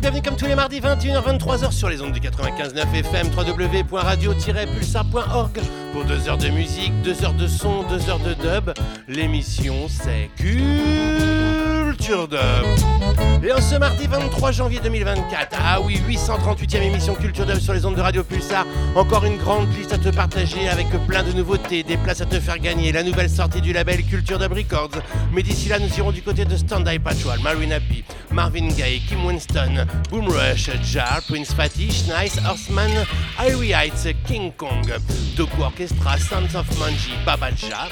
bienvenue comme tous les mardis 21h-23h sur les ondes du 95.9 FM www.radio-pulsar.org pour deux heures de musique, deux heures de son, deux heures de dub. L'émission c'est Culture Dub. Et en ce mardi 23 janvier 2024, ah oui, 838e émission Culture Dub sur les ondes de Radio Pulsar. Encore une grande liste à te partager avec plein de nouveautés, des places à te faire gagner, la nouvelle sortie du label Culture Dub Records. Mais d'ici là, nous irons du côté de Stand Patrol, Marina P, Marvin Gaye, Kim Winston, Boom Rush, Jar, Prince Fatty, Nice, Horseman, Irie Heights, King Kong, Doku Orchestra, Sons of Manji, Babaja,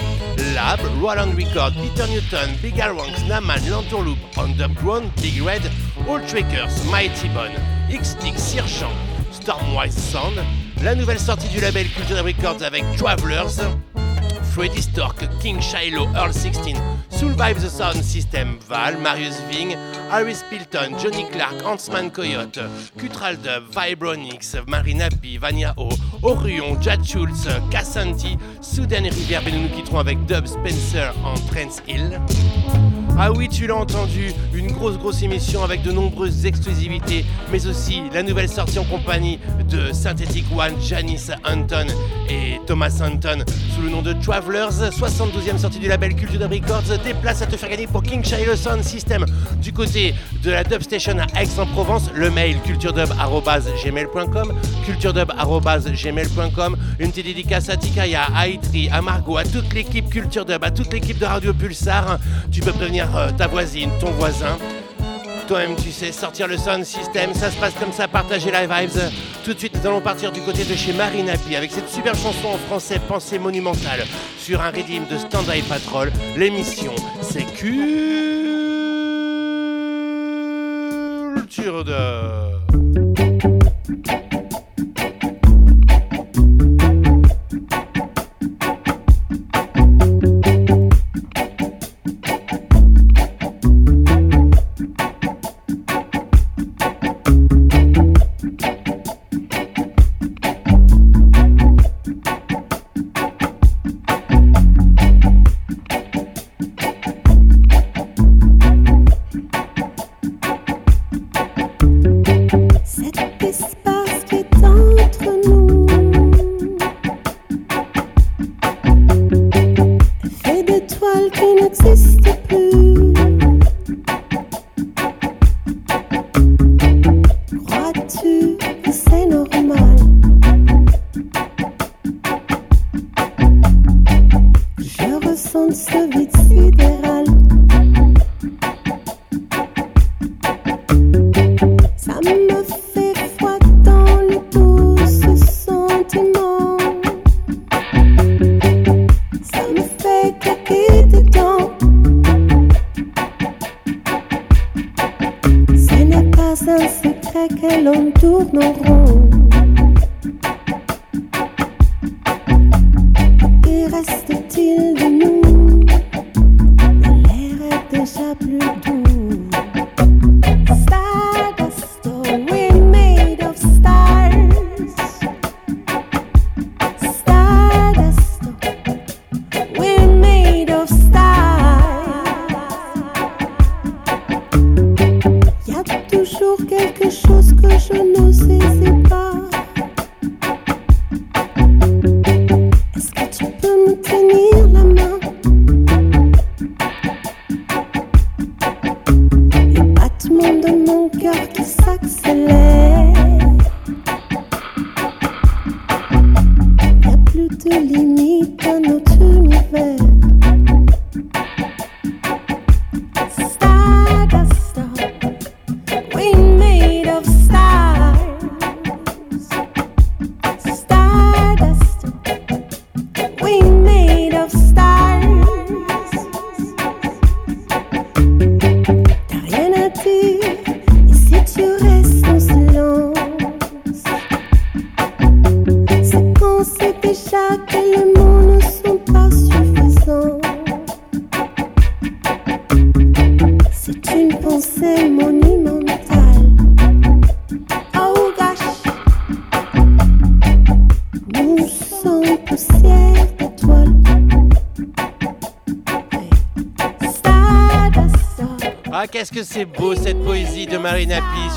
Lab, Roland Record, Peter Newton, Big Wanks, Naman, Lantern Underground, Big Red, All Trackers, Mighty Bone, X-Stick, Sirchan, Stormwise Sound, la nouvelle sortie du label Culture Records avec Travelers, Freddy Stork, King Shiloh, Earl 16, Soul Vibes the Sound System, Val, Marius Ving, Harris Pilton, Johnny Clark, Huntsman Coyote, Cutral Dub, Vibronix, Marina B, Vania O, Orion, Jad Schultz, Cassanti, Soudan Rivière, et nous nous quitterons avec Dub Spencer en Trance Hill. Ah oui, tu l'as entendu, une grosse grosse émission avec de nombreuses exclusivités, mais aussi la nouvelle sortie en compagnie de Synthetic One, Janice Anton et Thomas Anton sous le nom de Travelers, 72e sortie du label Culture Dub Records, des places à te faire gagner pour King Shiloh Sound System. Du côté de la Dub Station à Aix-en-Provence, le mail culturedub.gmail.com, culturedub.gmail.com, une petite dédicace à Tikaya, à Itri, à Margot, à toute l'équipe Culture Dub, à toute l'équipe de Radio Pulsar, tu peux prévenir euh, ta voisine, ton voisin. Toi-même, tu sais, sortir le sound system, ça se passe comme ça, partager la vibes. Tout de suite, nous allons partir du côté de chez Marina P avec cette super chanson en français, Pensée monumentale, sur un rythme de Stand By Patrol. L'émission, c'est Culture.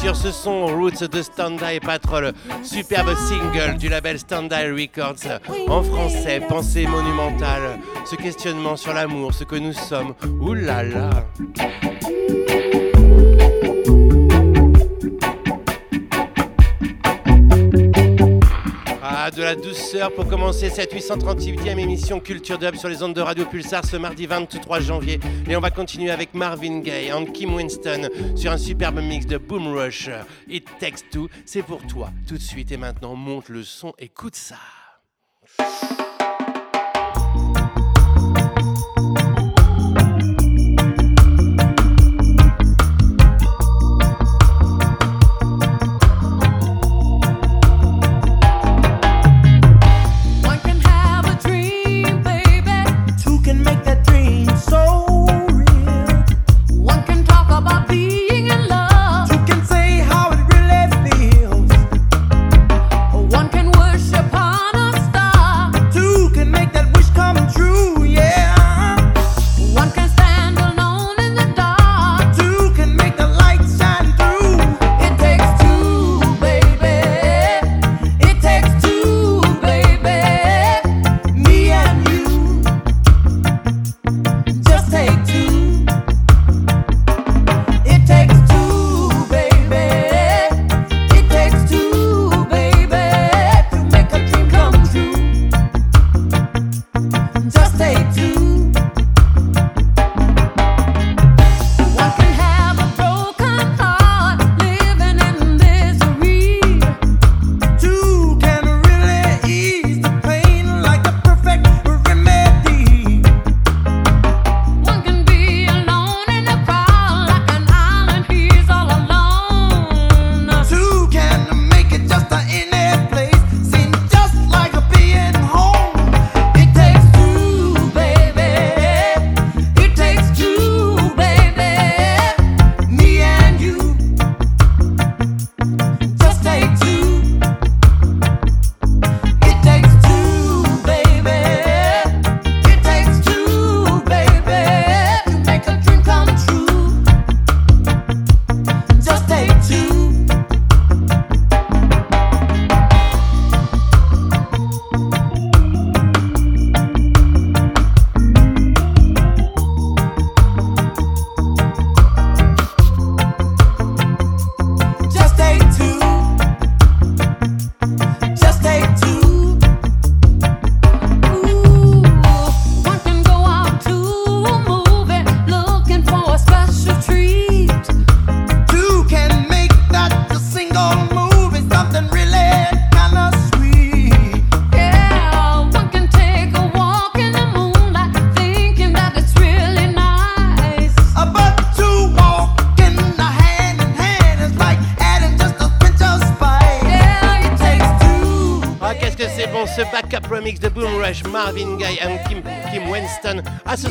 Sur ce son Roots de Standy Patrol, superbe single du label Standy Records en français, pensée monumentale, ce questionnement sur l'amour, ce que nous sommes. Là. La douceur pour commencer cette 838e émission Culture Dub sur les ondes de Radio Pulsar ce mardi 23 janvier. Et on va continuer avec Marvin Gaye et Kim Winston sur un superbe mix de Boom Rush. It Takes Two, c'est pour toi. Tout de suite et maintenant, monte le son, écoute ça.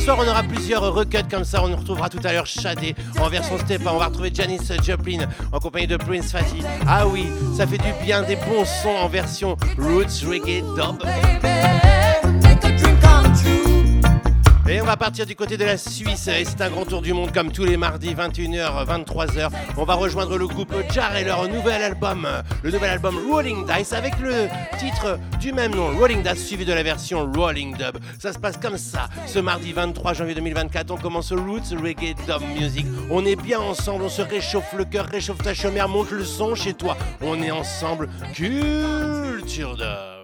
Soir, on aura plusieurs recuts comme ça. On retrouvera tout à l'heure Shadé en version Stepa. On va retrouver Janis Joplin en compagnie de Prince Fatty. Ah oui, ça fait du bien des bons sons en version Roots Reggae Dub. Va partir du côté de la Suisse et c'est un grand tour du monde comme tous les mardis 21h 23h. On va rejoindre le groupe Jar et leur nouvel album, le nouvel album Rolling Dice avec le titre du même nom, Rolling Dice suivi de la version Rolling Dub. Ça se passe comme ça. Ce mardi 23 janvier 2024, on commence Roots Reggae Dub Music. On est bien ensemble, on se réchauffe le cœur, réchauffe ta chaumière, monte le son chez toi. On est ensemble, culture dub.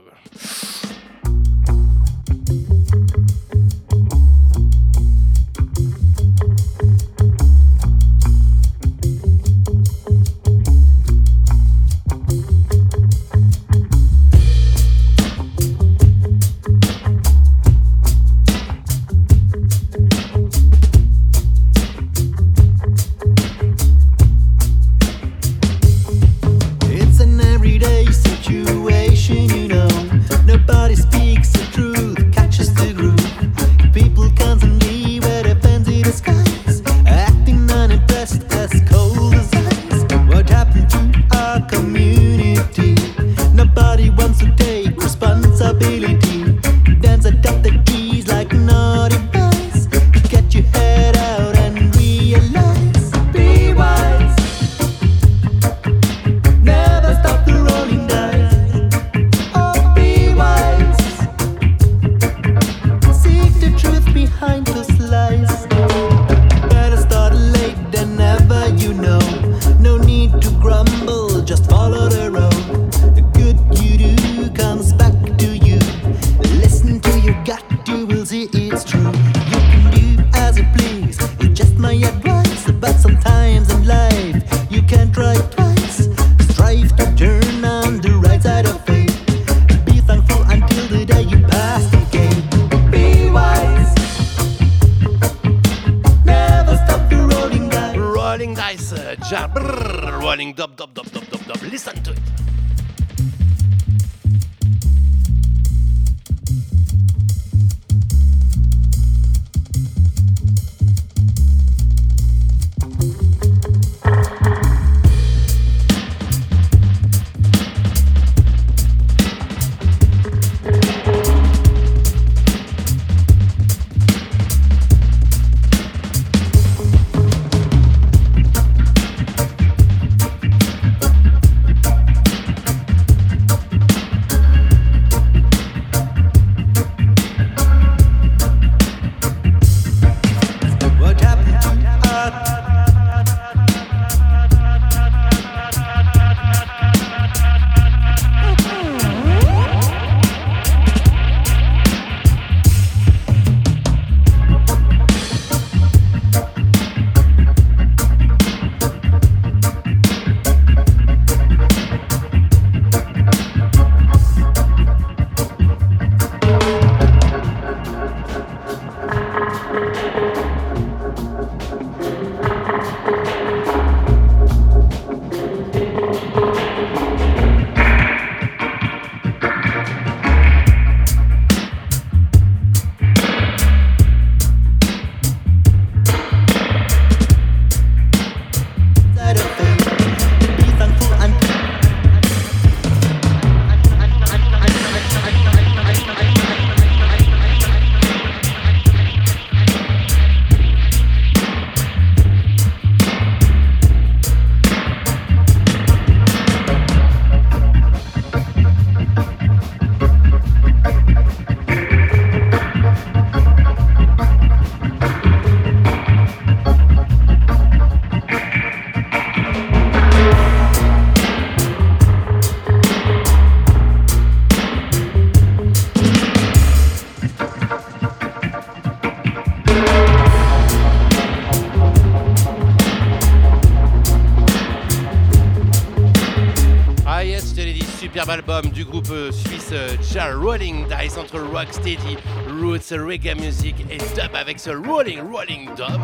Entre rocksteady, roots, reggae music et dub avec ce rolling, rolling dub.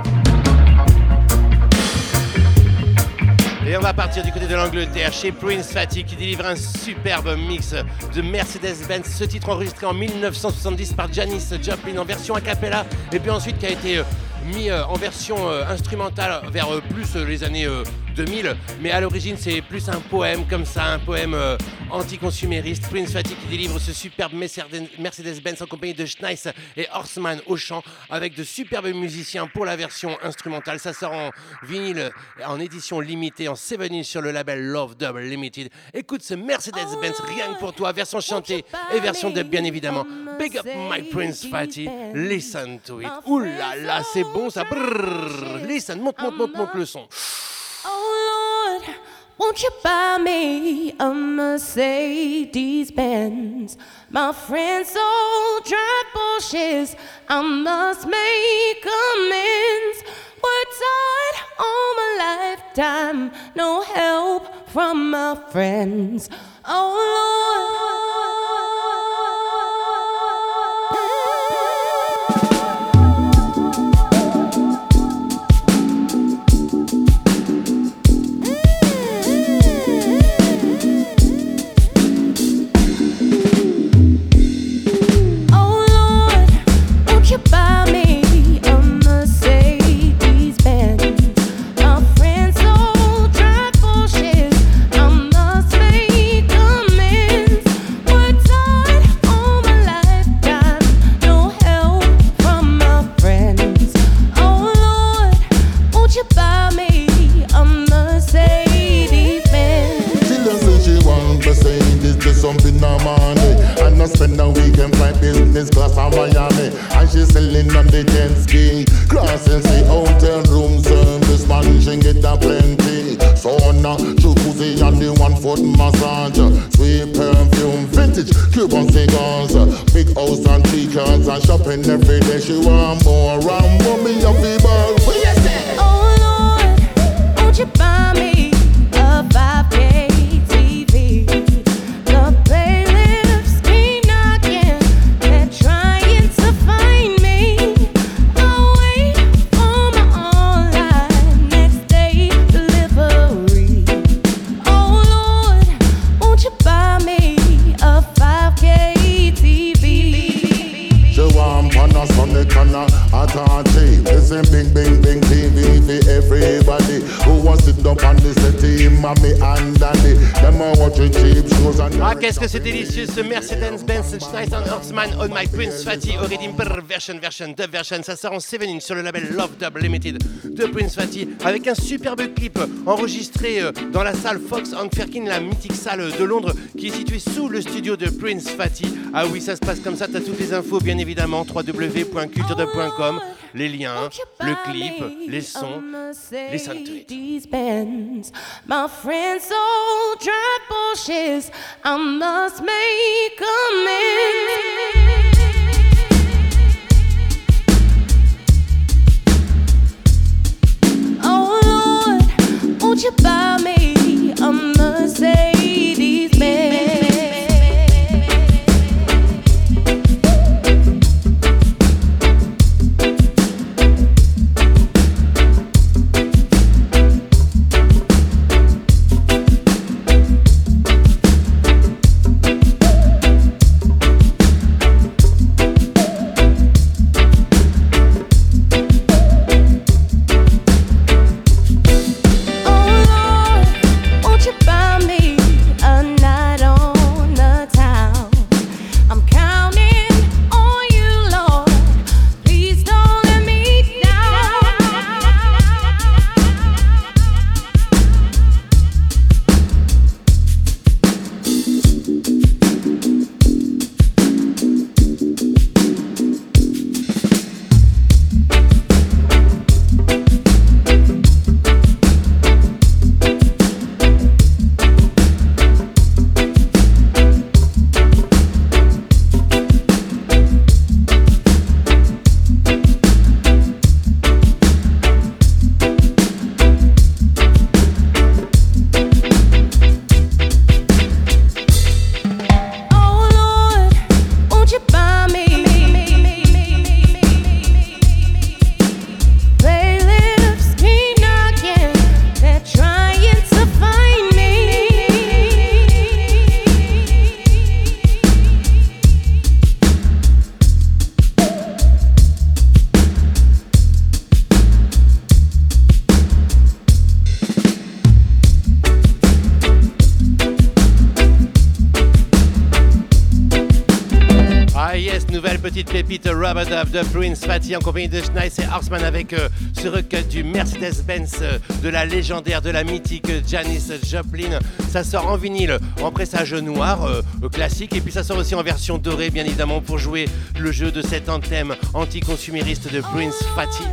Et on va partir du côté de l'Angleterre chez Prince Fatty qui délivre un superbe mix de Mercedes-Benz. Ce titre enregistré en 1970 par Janis Joplin en version a cappella et puis ensuite qui a été euh, mis euh, en version euh, instrumentale vers plus les années 2000. Mais à l'origine, c'est plus un poème comme ça, un poème anticonsumériste. Prince Fatty qui délivre ce superbe Mercedes-Benz en compagnie de Schneis et Horseman au chant avec de superbes musiciens pour la version instrumentale. Ça sort en vinyle en édition limitée en 7 sur le label Love Double Limited. Écoute ce Mercedes-Benz rien que pour toi, version chantée et version de bien évidemment. Big up my Prince Fatty, listen to it. Ouh là là, c'est bon ça. Listen, monte, monte, monte, monte le son. Won't you buy me a Mercedes Benz? My friends all drive Porsches. I must make amends. Worked hard all my lifetime, no help from my friends. Oh Lord. Version version dub version ça sort en 7 inch sur le label Love Dub Limited de Prince Fatty avec un superbe clip enregistré euh, dans la salle Fox on Firkin la mythique salle de Londres qui est située sous le studio de Prince Fatty. Ah oui ça se passe comme ça t'as toutes les infos bien évidemment www.culturedub.com les liens, le clip, les sons, les soundtracks. My friends so drive bushes, I must make. You buy me a Mercedes Benz? Petite pépite Rubber Dub de Prince Fatty en compagnie de Schneis et Horseman avec euh, ce recut du Mercedes-Benz euh, de la légendaire, de la mythique Janis Joplin. Ça sort en vinyle, en pressage noir, euh, euh, classique, et puis ça sort aussi en version dorée, bien évidemment, pour jouer le jeu de cet anthème anticonsumériste de Prince Fatty.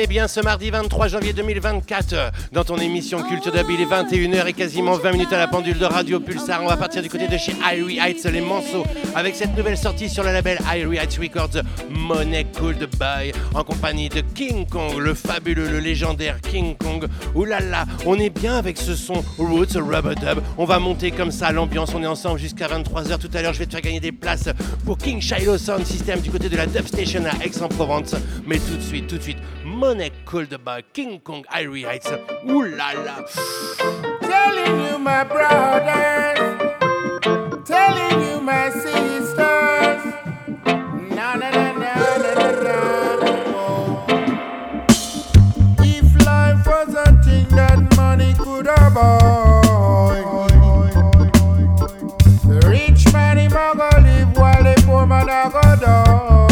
Est bien ce mardi 23 janvier 2024 euh, dans ton émission Culture Dub. Il est 21h et quasiment 20 minutes à la pendule de Radio Pulsar. On va partir du côté de chez Irie Heights, les Manceaux, avec cette nouvelle sortie sur le label Irie Heights Records, Money Cold Buy, en compagnie de King Kong, le fabuleux, le légendaire King Kong. Là, on est bien avec ce son Roots Rubber Dub. On va monter comme ça l'ambiance. On est ensemble jusqu'à 23h. Tout à l'heure, je vais te faire gagner des places pour King Shiloh Sound System du côté de la Dub Station à Aix-en-Provence. Mais tout de suite, tout de suite, Money Cold by King Kong Irie Heights. Ouh là là. Telling you, my brothers, telling you, my sisters. Na na na na na na na. oh. If life was a thing that money could have the rich man he go live while the poor man a go die,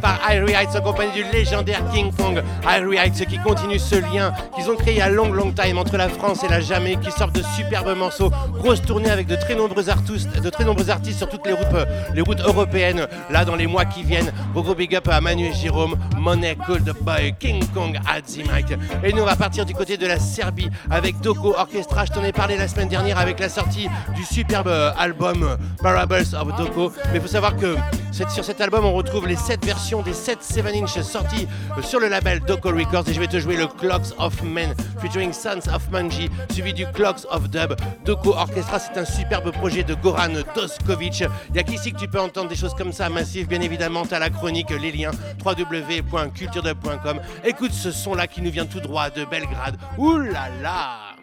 Par Irie Heights en compagnie du légendaire King Kong. Irie Heights qui continue ce lien qu'ils ont créé il y a long long time entre la France et la Jamaïque qui sortent de superbes morceaux. Grosse tournée avec de très nombreux artistes, de très nombreux artistes sur toutes les routes, les routes européennes. Là dans les mois qui viennent, gros big up à Manu et Jérôme, Money Called Up By King Kong at the Et nous on va partir du côté de la Serbie avec Doko Orchestra. Je t'en ai parlé la semaine dernière avec la sortie du superbe album Parables of Doko. Mais il faut savoir que sur cet album on retrouve les 7 versions des 7 7 inch sorties sur le label Doko Records et je vais te jouer le Clocks of Men featuring Sons of Manji suivi du Clocks of Dub. Doko Orchestra c'est un superbe projet de Goran Toskovic. Il y a qu'ici que tu peux entendre des choses comme ça massif bien évidemment t'as la chronique les liens www.culturedub.com. Écoute ce son là qui nous vient tout droit de Belgrade. Ouh là là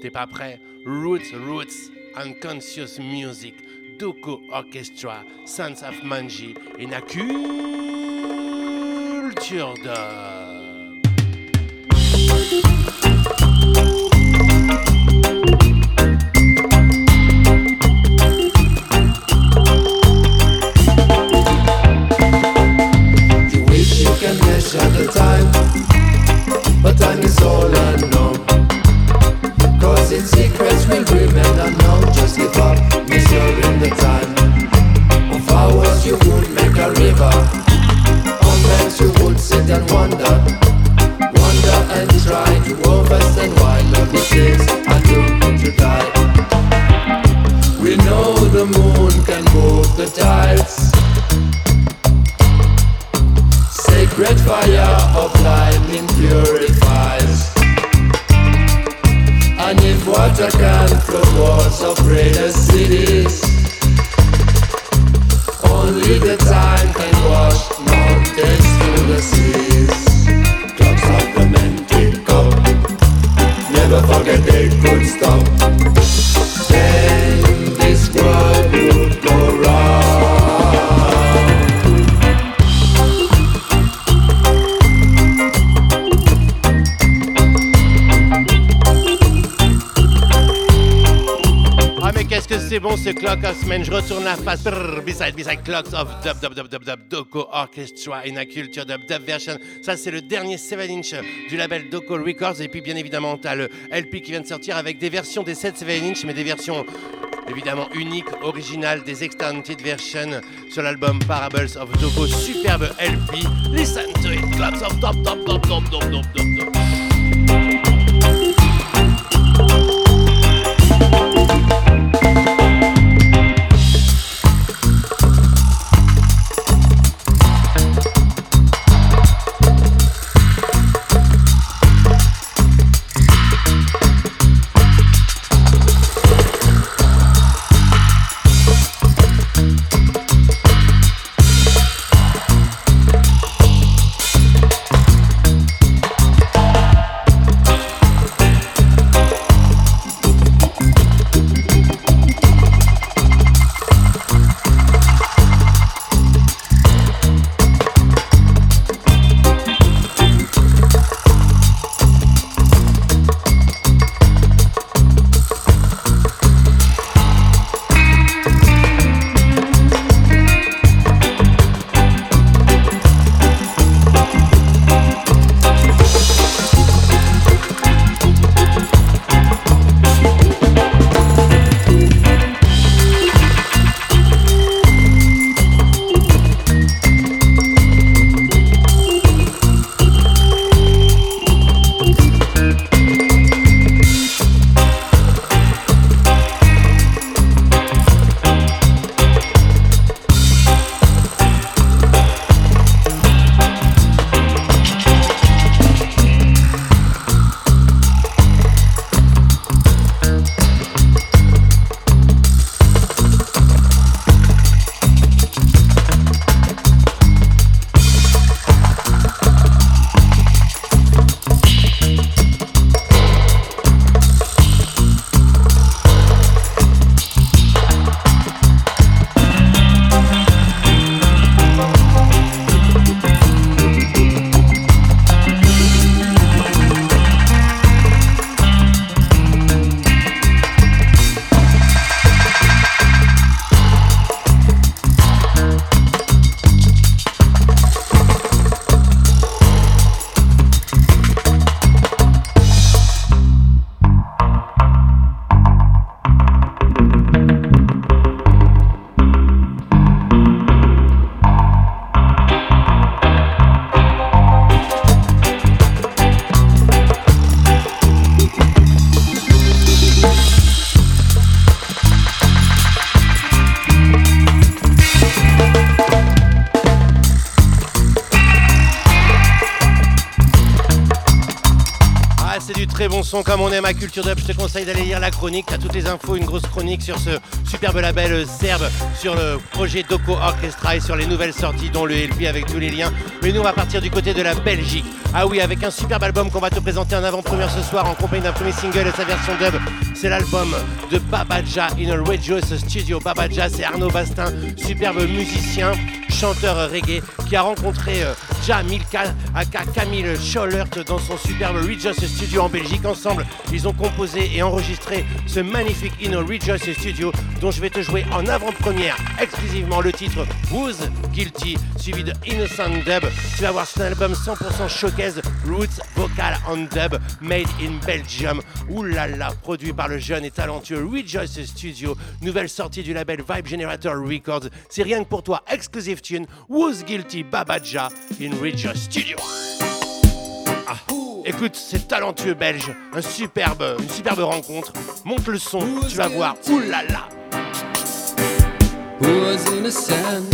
T'es pas prêt? Roots, roots, Unconscious music, Doko Orchestra, Sons of Manji, in a culture You wish you can measure the time, but time is all I know its secrets will remain unknown. Just give up, measuring the time. Of hours you would make a river. On banks you would sit and wonder. Wonder and try to understand why love it takes a look to die. We know the moon can move the tides. Sacred fire of lightning purifies. And if water can flood walls of greatest cities, only the time can wash mountains to the seas. Clocks of the men tick up, never forget they could stop. c'est bon, c'est Clock of Semaine. Je retourne la face. Beside, beside Clocks of Dub, Dub, Dub, Dub, Dub, Doko Orchestra in a Culture Dub, Dub Version. Ça, c'est le dernier 7 inch du label Doko Records. Et puis, bien évidemment, t'as le LP qui vient de sortir avec des versions des 7 7 inch, mais des versions évidemment uniques, originales, des Extended versions sur l'album Parables of Doko, superbe LP. Listen to it, claps of top, top, top, top, top, top, top, top. Comme on aime à Culture Dub. Je te conseille d'aller lire la chronique. T'as toutes les infos, une grosse chronique sur ce superbe label serbe, sur le projet Doco Orchestra et sur les nouvelles sorties, dont le LP avec tous les liens. Mais nous, on va partir du côté de la Belgique. Ah oui, avec un superbe album qu'on va te présenter en avant-première ce soir en compagnie d'un premier single et sa version dub. C'est l'album de Babaja in a Rejoice Studio. Babaja, c'est Arnaud Bastin, superbe musicien, chanteur reggae, qui a rencontré euh, Ja Milka, aka Camille Schollert, dans son superbe Rejoice Studio en Belgique. Ensemble, ils ont composé et enregistré ce magnifique In a Rejoice Studio, dont je vais te jouer en avant-première exclusivement le titre Who's Guilty, suivi de Innocent Dub. Tu vas voir, c'est un album 100% showcase, roots, vocal and dub, made in Belgium. Là, produit par le jeune et talentueux Rejoice Studio, nouvelle sortie du label Vibe Generator Records. C'est rien que pour toi, exclusive tune, Who's Guilty Babaja in Rejoice Studio. Ah, écoute, c'est talentueux belge, un superbe, une superbe rencontre. Monte le son, tu vas voir, ouh là là. Who's innocent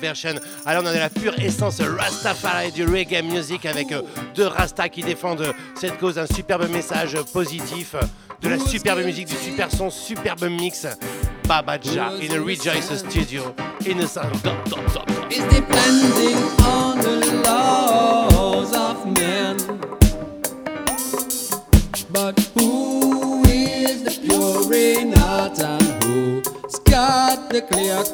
Version. Alors on est la pure essence Rastafari du reggae music avec euh, deux Rastas qui défendent euh, cette cause, un superbe message positif, euh, de la superbe musique, du super son, superbe mix. Babaja in a Rejoice Studio Innocent depending on the laws of. But who is the in who's got the clear?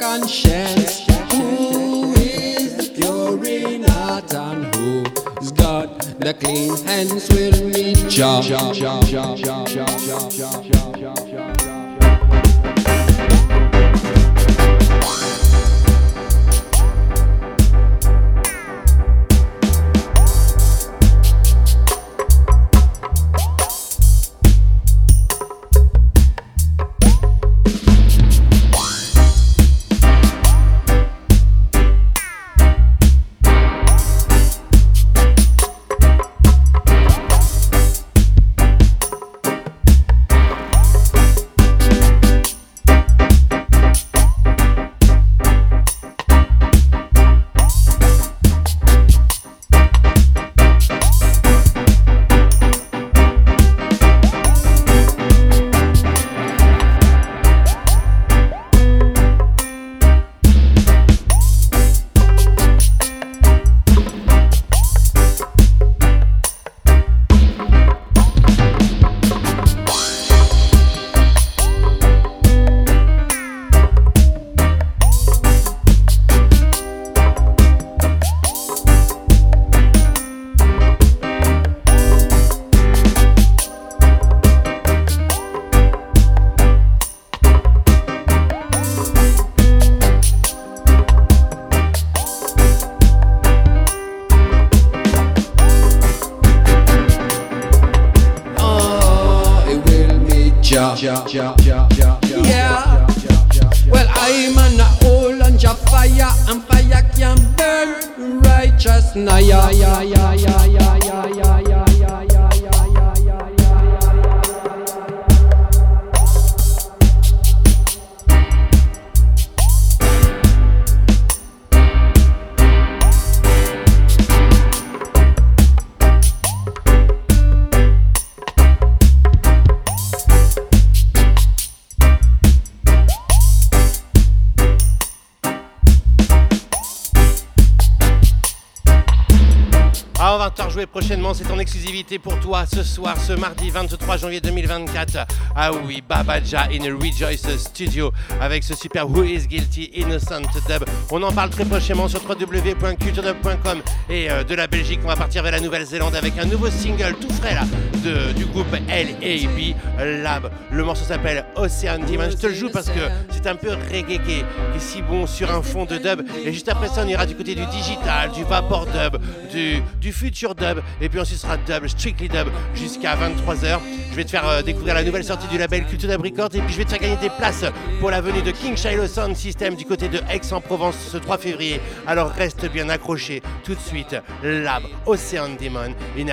Pour toi ce soir, ce mardi 23 janvier 2024. Ah oui, Babaja in a Rejoice Studio avec ce super Who is Guilty Innocent Dub. On en parle très prochainement sur www.culturedub.com et euh, de la Belgique, on va partir vers la Nouvelle-Zélande avec un nouveau single tout frais là de, du groupe LAB Lab. Le morceau s'appelle Ocean Demon. Je te le joue parce que c'est un peu reggae qui est, si bon sur un fond de dub. Et juste après ça, on ira du côté du digital, du vapor dub, du, du future dub et puis ensuite ce sera dub, strictly dub, jusqu'à 23h. Je vais te faire euh, découvrir la nouvelle sortie du label Culture Records, et puis je vais te faire gagner des places pour la venue de King Shiloh Sound System du côté de Aix-en-Provence ce 3 février. Alors reste bien accroché tout de suite. Lab, Ocean Demon, et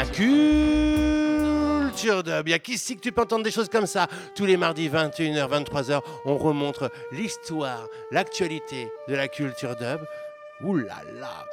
Culture Dub. Il y a qu'ici que tu peux entendre des choses comme ça. Tous les mardis 21h, 23h, on remontre l'histoire, l'actualité de la culture dub. Ouh là là.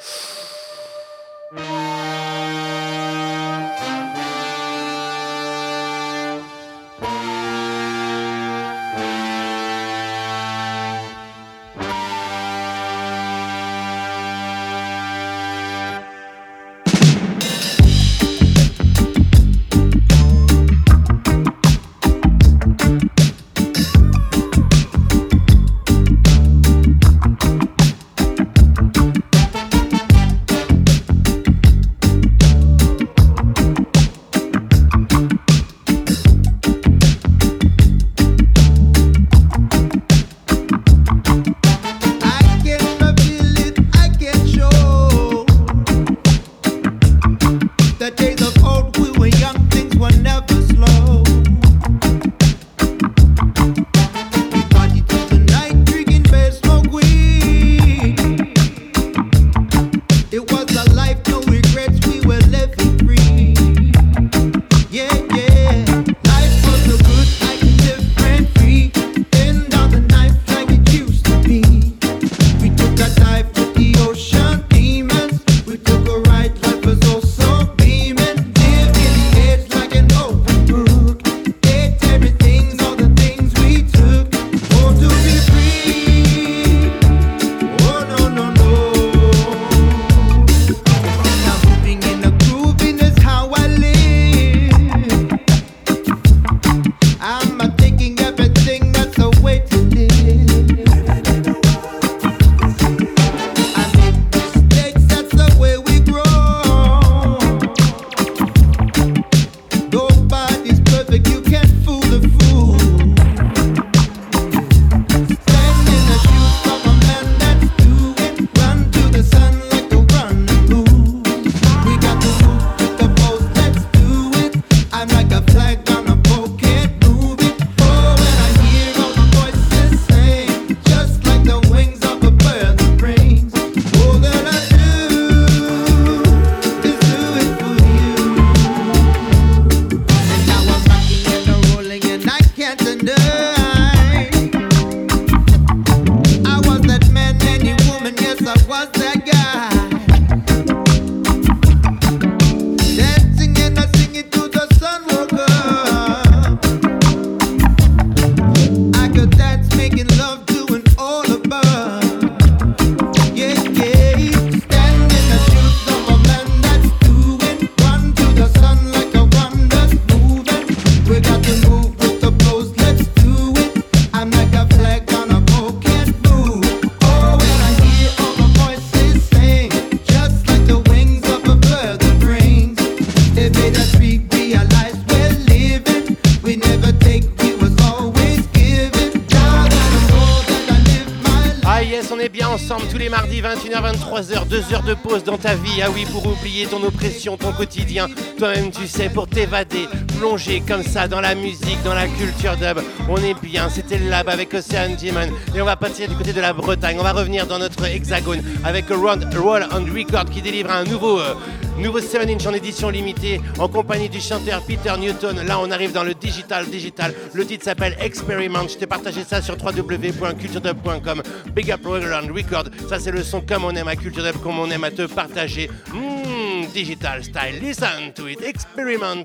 Ah oui, pour oublier ton oppression, ton quotidien. Toi-même, tu sais, pour t'évader, plonger comme ça dans la musique, dans la culture dub. On est bien, c'était le lab avec Ocean Demon. Et on va passer du côté de la Bretagne. On va revenir dans notre hexagone avec Roll on Record qui délivre un nouveau, euh, nouveau 7 inch en édition limitée en compagnie du chanteur Peter Newton. Là, on arrive dans le digital, digital. Le titre s'appelle Experiment. Je t'ai partagé ça sur www.culturedub.com. Big Up Roll on Record. Ça, c'est le son comme on aime à Culture Dub, comme on aime à te partager. Mmh, digital style. Listen to it. Experiment.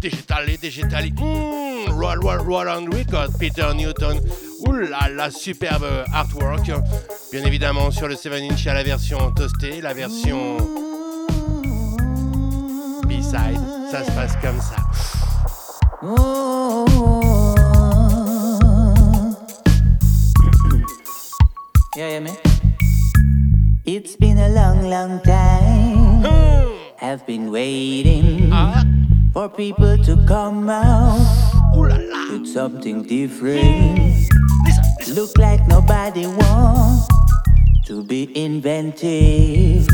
Digital, digital. Mmh, roll, roll, on record. Peter Newton. Là, superbe artwork. Bien évidemment sur le 7 inch à la version toastée, la version B-side. Ça se passe comme ça. Yeah. It's been a long, long time. I've been waiting for people to come out with something different. Look like nobody wants to be inventive.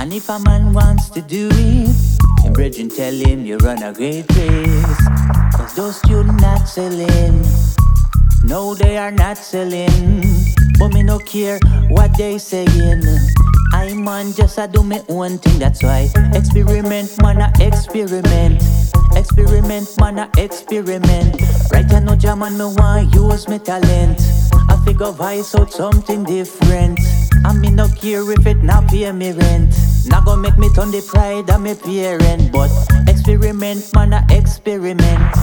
And if a man wants to do it, then brethren tell him you run a great place. Cause those students not selling. No, they are not selling. But me no care what they saying. I man just a do me own thing. That's why experiment, man, a experiment. Experiment, man, a experiment. Right I know jam and me want use me talent. I figure vice out something different. I me no care if it not pay me rent. Not gonna make me turn the pride of me parent. But experiment, man, a experiment.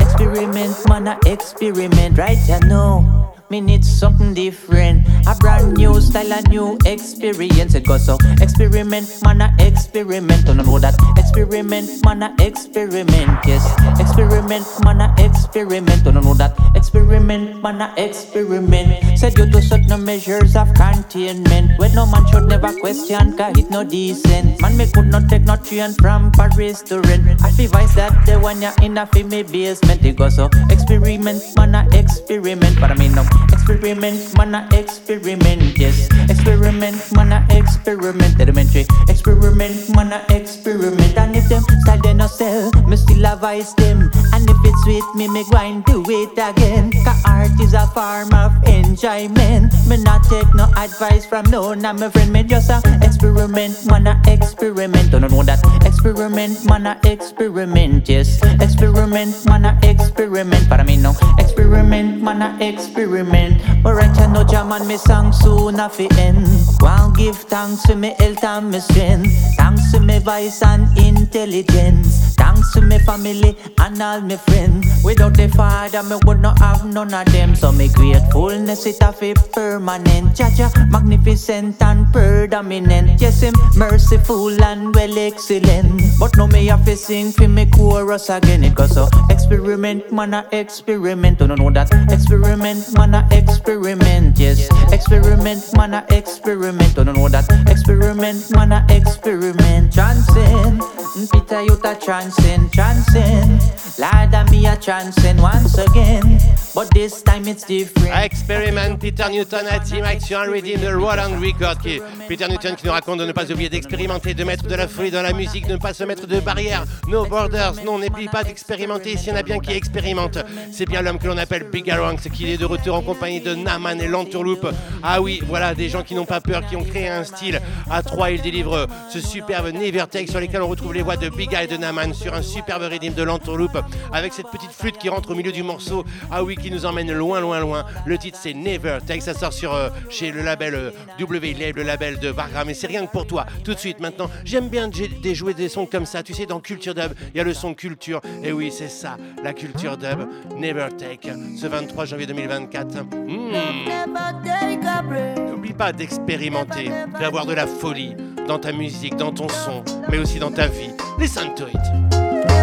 Experiment, man, a experiment. Right I know. Me need something different. A brand new style, a new experience. It goes so experiment, man, a experiment. Don't know that experiment, man, a experiment. Yes, experiment, man, a experiment. Don't know that experiment, man, a experiment. Said you do certain measures of containment. When no man should never question, cause it no decent. Man, me could not take no train from Paris to rent. I feel vice that the one ya in a me basement. It goes so experiment, man, a experiment. But I mean, no experiment, man, a experiment. Yes, experiment, man, a experiment. Elementary experiment, man, a experiment. And if them style they no sell, me still advise them. And if it's sweet, me me go and do it again. Cause art is a form of enjoyment. Me not take no advice from no, nah, my friend. Me just a experiment, man, a experiment. Don't know that experiment, man, a experiment. Yes, experiment, man, a experiment. I mean no experiment, man, a experiment. But right I know and me song soon a fi end. One give thanks to me health and me strength. Thanks to me voice and intelligence. Thanks to me family and all me friends. Without the father, me would not have none of them. So me gratefulness it a fi permanent. Jaja, magnificent and predominant. Yes, him merciful and well excellent. But no me have to sing for me chorus again. It goes so experiment, man a experiment. Don't know that experiment, man a experiment. Yes, experiment, man a experiment. Don't know that experiment, man a experiment. Transcend, Peter you ta transcend, transcend. A transcend once again. But this time it's different. Experiment, Peter Newton à Team Action Redeem de Roland Record. Peter Newton qui nous raconte de ne pas oublier d'expérimenter, de mettre de la folie dans la musique, de ne pas se mettre de barrières, no borders. Non, n'oublie pas d'expérimenter. S'il y en a bien qui expérimentent, c'est bien l'homme que l'on appelle Big Aronx qui est de retour en compagnie de Naman et l'Entourloupe. Ah oui, voilà, des gens qui n'ont pas peur, qui ont créé un style. À trois, ils délivrent ce superbe Nevertech sur lesquels on retrouve les voix de Big Eye et de Naman sur un superbe Redeem de l'Entourloupe avec cette petite flûte qui rentre au milieu du morceau. Ah oui, qui nous emmène loin, loin, loin. Le titre c'est Never Take. Ça sort sur euh, chez le label euh, W Label, le label de Vargram. Mais c'est rien que pour toi. Tout de suite maintenant, j'aime bien dé- déjouer des sons comme ça. Tu sais, dans Culture Dub, il y a le son culture. Et oui, c'est ça, la culture dub. Never Take. Ce 23 janvier 2024. Hmm. N'oublie pas d'expérimenter, d'avoir de la folie dans ta musique, dans ton son, mais aussi dans ta vie. Listen to it.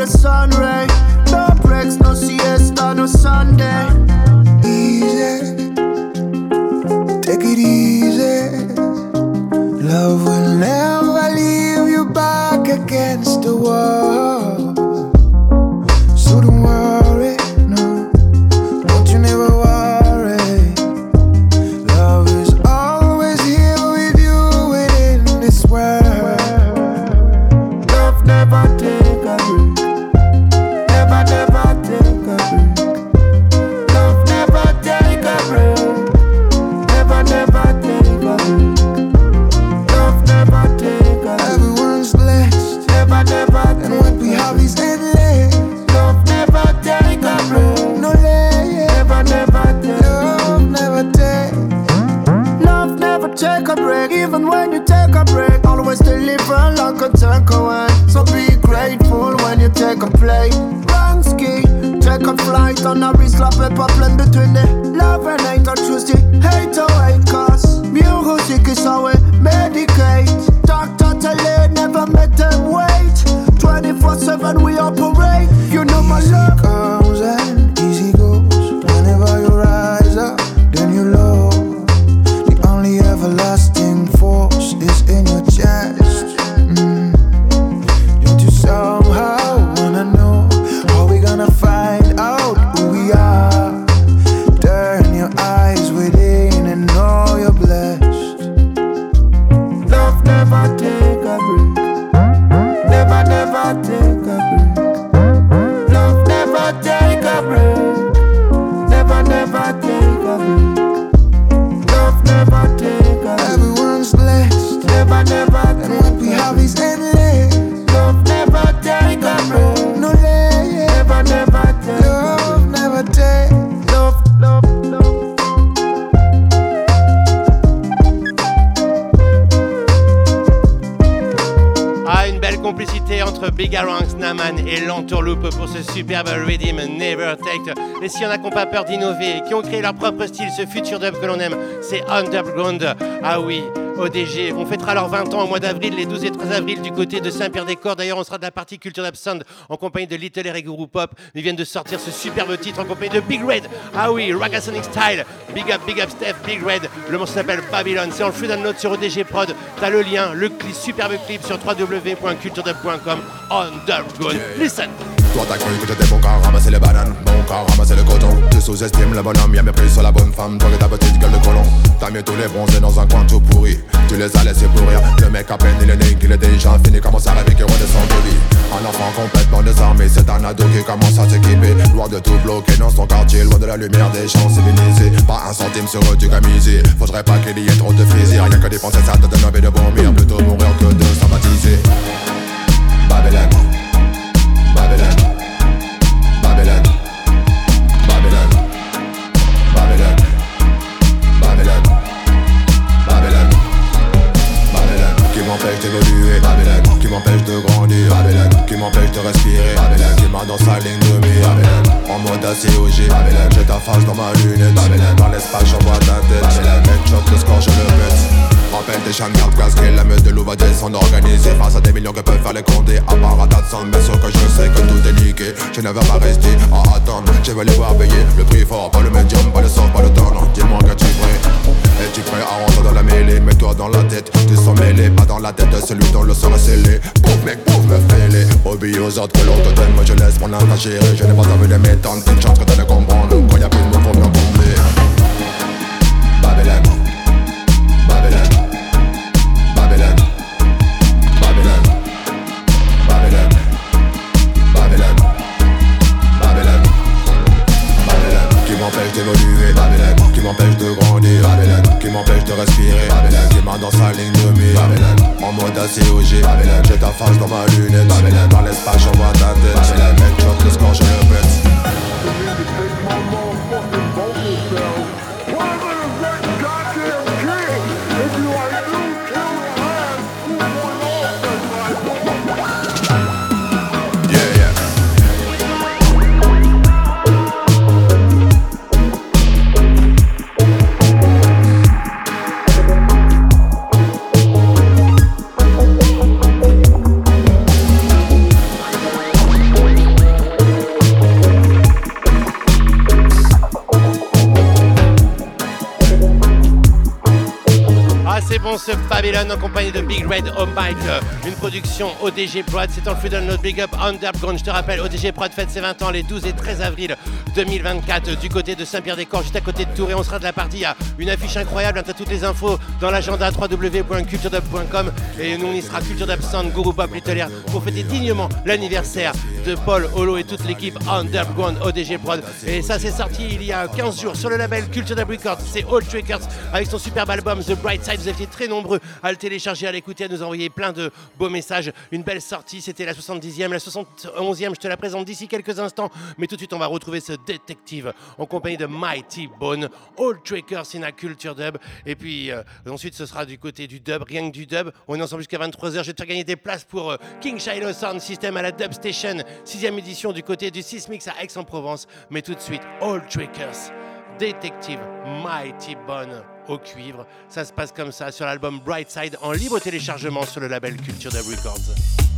the sun ray. No breaks, no siesta, no Sunday. Easy, take it easy. Love will never leave you back against the wall. So don't worry. take a break. Always deliver like a takeaway. So be grateful when you take a plane. Run ski, take a flight on a wrist, slap a plane between the love and hate on Tuesday. Hate away. N'ont pas peur d'innover, qui ont créé leur propre style, ce futur dub que l'on aime, c'est Underground. Ah oui, ODG. On fêtera leurs 20 ans au mois d'avril, les 12 et 13 avril, du côté de Saint-Pierre-des-Corps. D'ailleurs, on sera de la partie Culture Sound en compagnie de Little Air et Guru Pop. Ils viennent de sortir ce superbe titre en compagnie de Big Red. Ah oui, Ragasonic Style. Big up, big up, Steph, Big Red. Le morceau s'appelle Babylon. C'est en le free download sur ODG Prod. T'as le lien, le clip, superbe clip sur www.culturedub.com. Underground. Listen. Toi t'as cru que j'étais bon qu'à ramasser les bananes Bon qu'à ramasser le coton. Tu sous-estimes le bonhomme, y'a mépris sur la bonne femme Toi et ta petite gueule de colon. T'as mieux tous les bronzés dans un coin tout pourri. Tu les as laissés pourrir Le mec à peine il est né qu'il est déjà fini. Commence à rêver qu'il redescend de vie? Un enfant complètement désarmé C'est un ado qui commence à s'équiper. Loin de tout bloquer dans son quartier Loin de la lumière des champs civilisés Pas un centime sur eux du gamisé Faudrait pas qu'il y ait trop de frisés Rien que dépenser ça te donne envie de vomir Plutôt mourir que de sympathiser peuvent faire les condés À part à tas de sang, bien sûr que je sais que tout est niqué. Je ne vais pas rester à attendre, je vais les voir payer Le prix fort, pas le médium, pas le sort, pas le temps dis-moi que tu es prêt. Es-tu prêt à rentrer dans la mêlée? Mets-toi dans la tête, tu sens mêlé. Pas dans la tête de celui dont le sang est scellé. Pouf mec, pouf me fêlé. Obéis aux autres que l'on te donne Moi je laisse âme à gérer. Je n'ai pas envie de m'étendre. Une chance que tu ne comprendre Quand y'a plus ce Babylon en compagnie de Big Red Home Bike, euh, une production ODG Prod. C'est en de notre Big Up Underground. Je te rappelle, ODG Prod fête ses 20 ans les 12 et 13 avril 2024 euh, du côté de Saint-Pierre-des-Corps, juste à côté de Tours. Et on sera de la partie à une affiche incroyable. Hein, T'as toutes les infos dans l'agenda www.culturedub.com. Et nous, on y sera Culture Dub Sound, Guru Pop, Little pour fêter dignement l'anniversaire de Paul, Holo et toute l'équipe Underground ODG Prod. Et ça, c'est sorti il y a 15 jours sur le label Culture Dub Records. C'est Old Records avec son superbe album The Bright Side. Vous avez été très nombreux à le télécharger, à l'écouter, à nous envoyer plein de beaux messages. Une belle sortie, c'était la 70e, la 71e. Je te la présente d'ici quelques instants. Mais tout de suite, on va retrouver ce détective en compagnie de Mighty Bone, Old Trackers in a Culture Dub. Et puis euh, ensuite, ce sera du côté du dub, rien que du dub. On est ensemble jusqu'à 23h. Je vais te faire gagner des places pour euh, King Shiloh Sound System à la Dub Station sixième édition du côté du Sismix à Aix-en-Provence. Mais tout de suite, All Trickers, Detective Mighty Bonne au cuivre. Ça se passe comme ça sur l'album Brightside en libre téléchargement sur le label Culture Dub Records.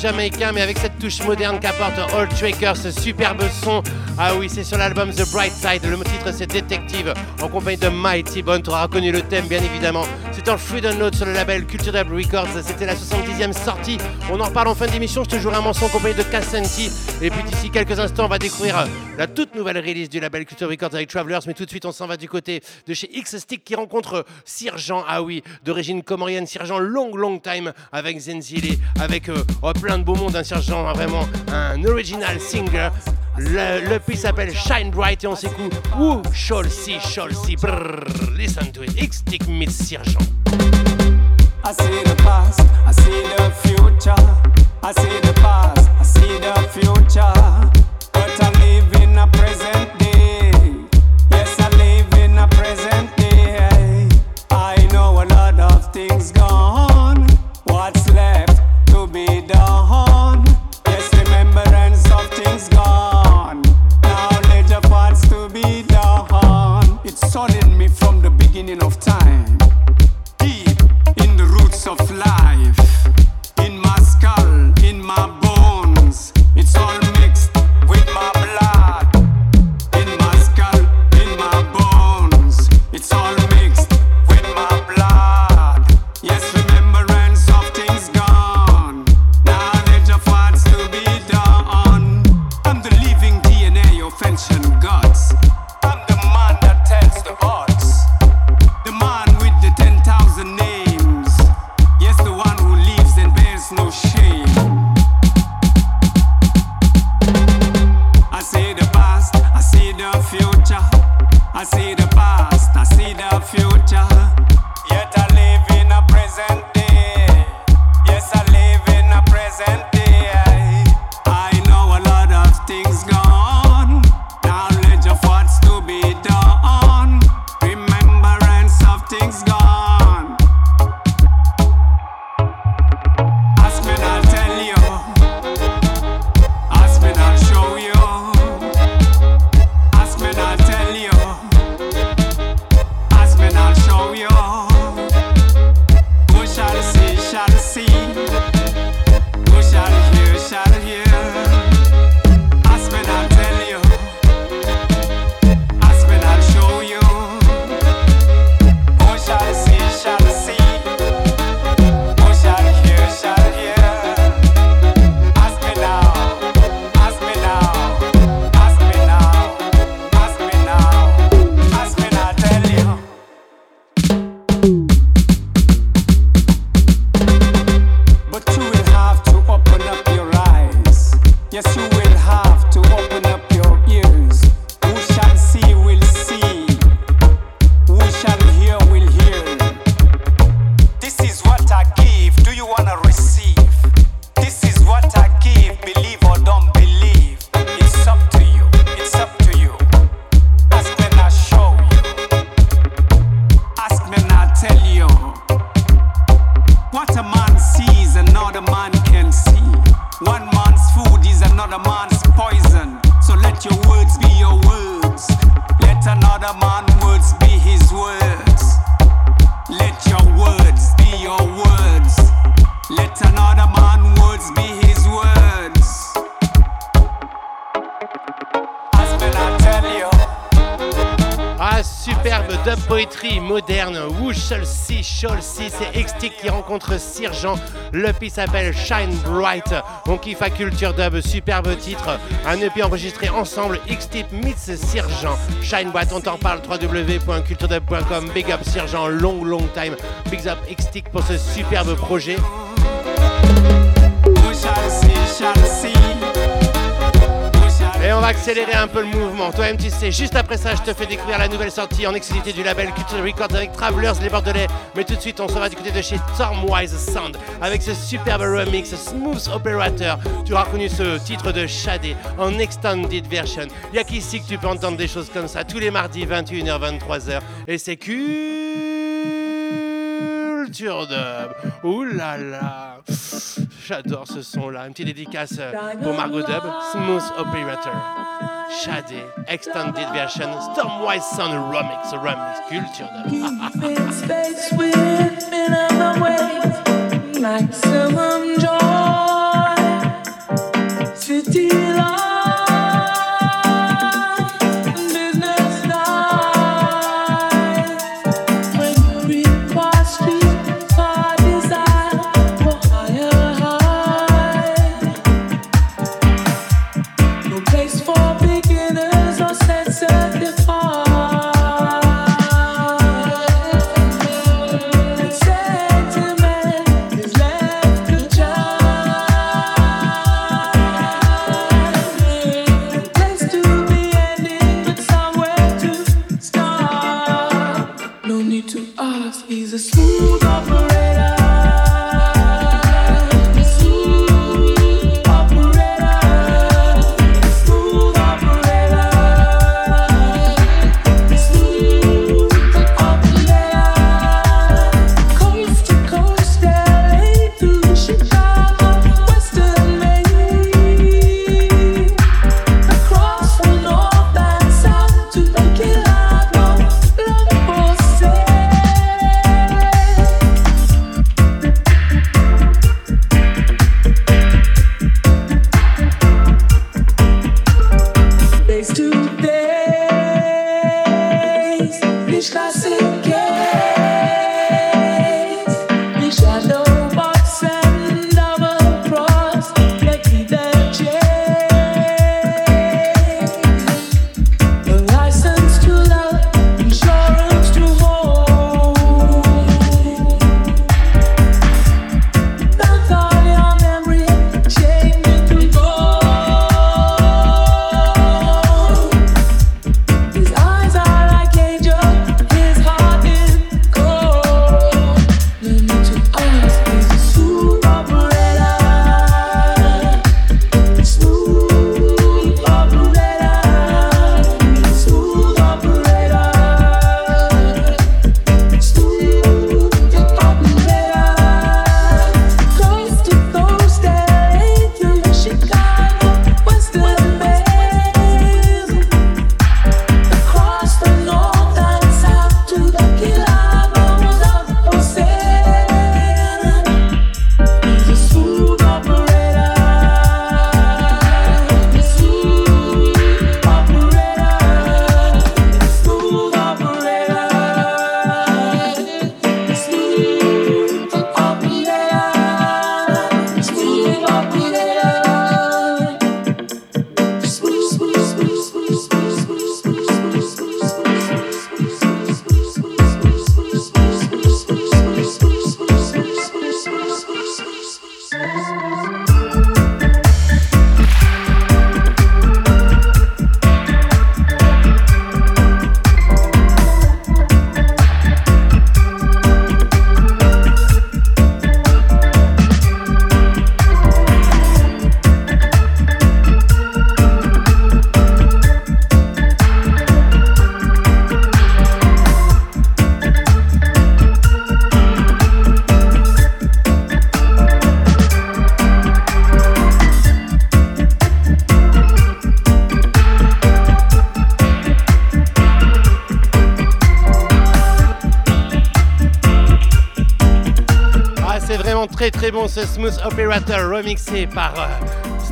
Jamaïcain, mais avec cette touche moderne qu'apporte Old Tracker, ce superbe son. Ah oui, c'est sur l'album The Bright Side. Le titre c'est Detective, en compagnie de Mighty Bone. Tu auras reconnu le thème, bien évidemment. C'est en free download sur le label Culture Records. C'était la 70e sortie. On en reparle en fin d'émission. Je te jouerai un morceau en compagnie de Cassenti. Et puis d'ici quelques instants, on va découvrir la toute nouvelle release du label Culture Records avec Travelers. Mais tout de suite, on s'en va du côté de chez X-Stick qui rencontre Sirjan. Ah oui, d'origine comorienne. Sirjan Long Long Time avec Zenzile, avec euh, oh, plein de beau monde. Un Sirjan, vraiment un original singer. Le, le s'appelle Shine Bright et on s'écoute Shall See. Brrr, listen to it. X-Stick meets Sirjan. I see the past, I see the future. I see the past, I see the future. Live in shall see. C'est Extic qui rencontre Sirgeant. Le EP s'appelle Shine Bright. On kiffe à Culture Dub. Superbe titre. Un EP enregistré ensemble. X-Tip meets Sirgeant. Shine Bright, on t'en parle. www.culturedub.com. Big up Sirgeant. Long, long time. Big up Extic pour ce superbe projet. Et on va accélérer un peu le mouvement. Tu sais, juste après ça, je te fais découvrir la nouvelle sortie en exclusivité du label Culture Records avec Travelers, les Bordelais. Mais tout de suite, on se va du côté de chez Stormwise Sound avec ce superbe remix Smooth Operator. Tu auras reconnu ce titre de Shadé en extended version. Il y a qu'ici que tu peux entendre des choses comme ça tous les mardis 21h, 23h. Et c'est Culture Dub. Ouh là là. J'adore ce son-là. Une petite dédicace pour Margot Dub, Smooth Operator. Shadé, Extended Version, Stormwise Sound Remix, Remix, Culture Dub. Très bon ce Smooth Operator remixé par euh,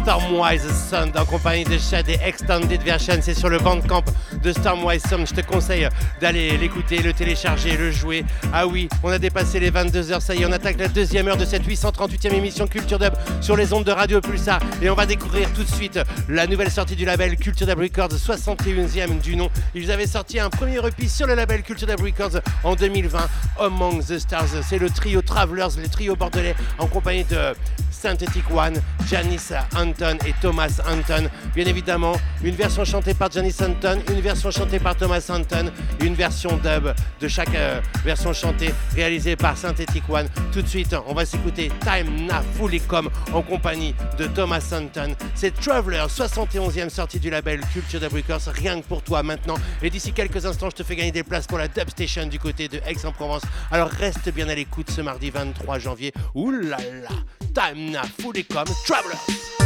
Stormwise Sound en compagnie de Shad et Extended Version. C'est sur le bandcamp de Stormwise Sound. Je te conseille d'aller l'écouter, le télécharger, le jouer. Ah oui, on a dépassé les 22h. Ça y est, on attaque la deuxième heure de cette 838e émission Culture Dub sur les ondes de Radio Pulsar. Et on va découvrir tout de suite la nouvelle sortie du label Culture Dub Records, 61e du nom. Ils avaient sorti un premier EP sur le label Culture Dub Records en 2020, Among the Stars. C'est le trio Travelers, le trio bordelais en compagnie de Synthetic One, Janice Anton et Thomas Anton. Bien évidemment, une version chantée par Janice Anton, une version chantée par Thomas Anton, une version dub de chaque euh, version chantée réalisée par Synthetic One. Tout de suite, on va s'écouter Time Na Fully Come en compagnie de Thomas Anton. C'est Traveler, 71e sortie du label Culture Dub Records, rien que pour toi maintenant. Et d'ici quelques instants, je te fais gagner des places pour la Dub Station du côté de Aix-en-Provence. Alors reste bien à l'écoute ce mardi 23 janvier. Ouh là là, Time Na Fully Come, Traveler.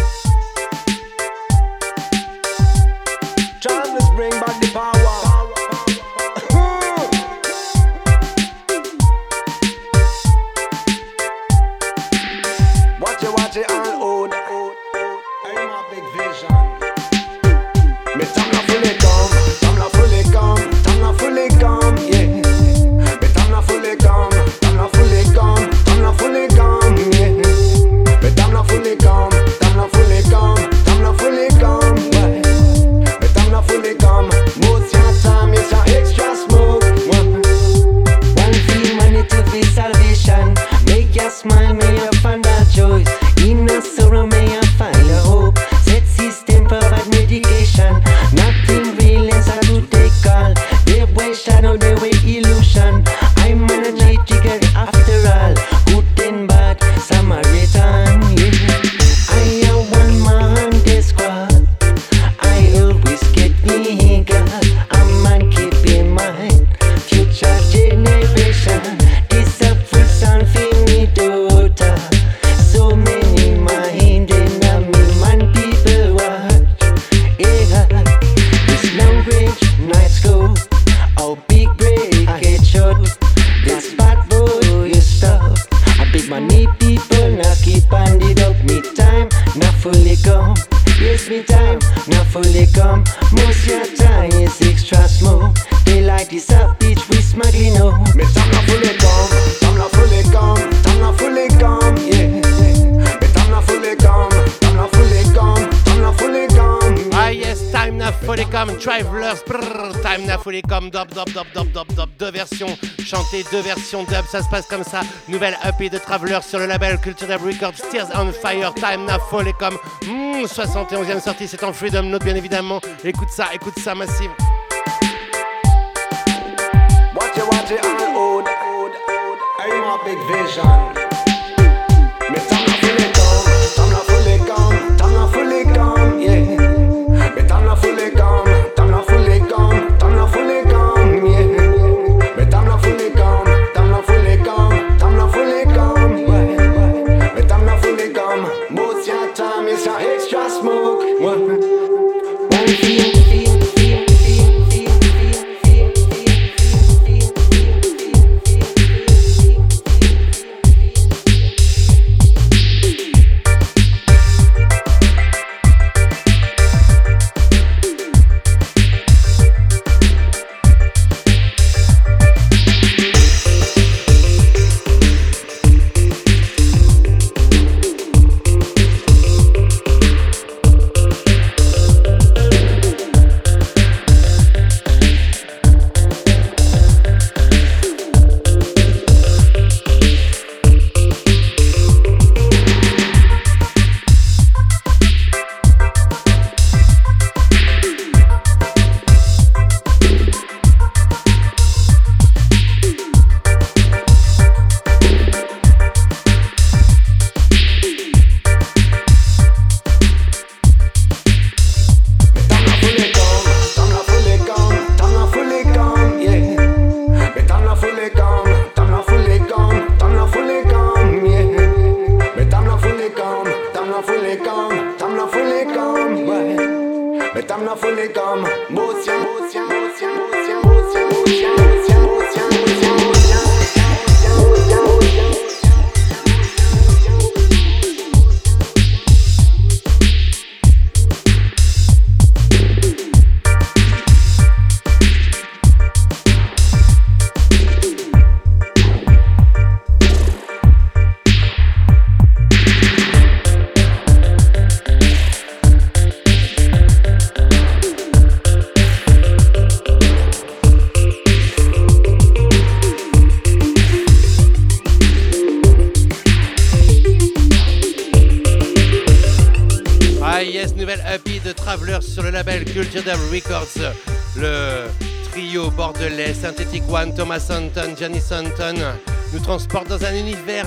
Travelers bring back the power. Night school. Oh big break get shot. This bad boy you stop. A big money people now keep on it up. Me time not fully come. Yes, me time not fully come. Most your time is extra. They like this up bitch we smuggling home. Time Na Fully Come, Travelers, brrr, Time Na Fully Come, dub, dub, dub, dub, dub, dub, deux versions chantées, deux versions dub, ça se passe comme ça. Nouvelle EP de Travelers sur le label Culture Dub Records, Tears on Fire, Time Na Fully Come, Mmh, 71e sortie, c'est en Freedom Note bien évidemment. Écoute ça, écoute ça, massive. Watch it, watch it, all old. I'm a big vision?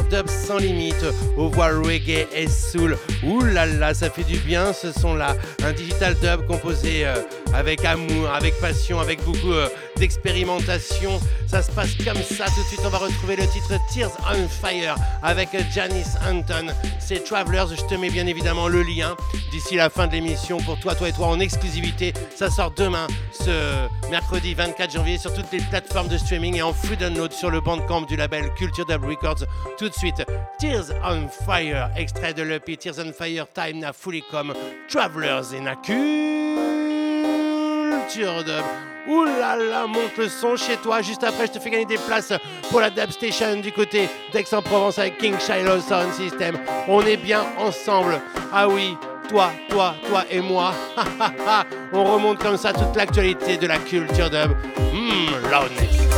Dub sans limite, aux voix reggae et soul. Ouh là là, ça fait du bien ce son-là. Un digital dub composé euh, avec amour, avec passion, avec beaucoup euh, d'expérimentation. Ça se passe comme ça. Tout de suite, on va retrouver le titre Tears on Fire avec Janice Anton. C'est Travelers. Je te mets bien évidemment le lien d'ici la fin de l'émission pour toi, toi et toi en exclusivité. Ça sort demain, ce mercredi 24 janvier, sur toutes les plateformes de streaming et en free download sur le bandcamp du label Culture Dub Records. Tout de suite, Tears on Fire, extrait de l'EP Tears on Fire Time na fully come. Travelers in a Culture Dub. Ouh monte le son chez toi. Juste après, je te fais gagner des places pour la Dub Station du côté d'Aix-en-Provence avec King Shiloh Sound System. On est bien ensemble. Ah oui, toi, toi, toi et moi. On remonte comme ça toute l'actualité de la culture dub. Mmm, loudness.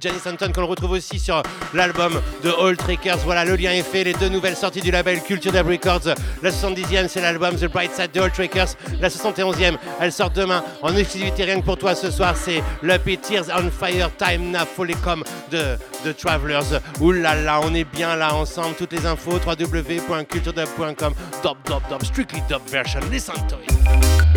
Janice Anton qu'on retrouve aussi sur l'album de All Trickers. Voilà, le lien est fait. Les deux nouvelles sorties du label Culture Dub Records. La 70e, c'est l'album The Bright Side de All Trickers. La 71e, elle sort demain en exclusivité rien que pour toi ce soir. C'est le Tears on Fire Time Na Fully Come de, de Travelers. Là, on est bien là ensemble. Toutes les infos www.culturedub.com. Dub, dub, dub, strictly dub version. Listen to it.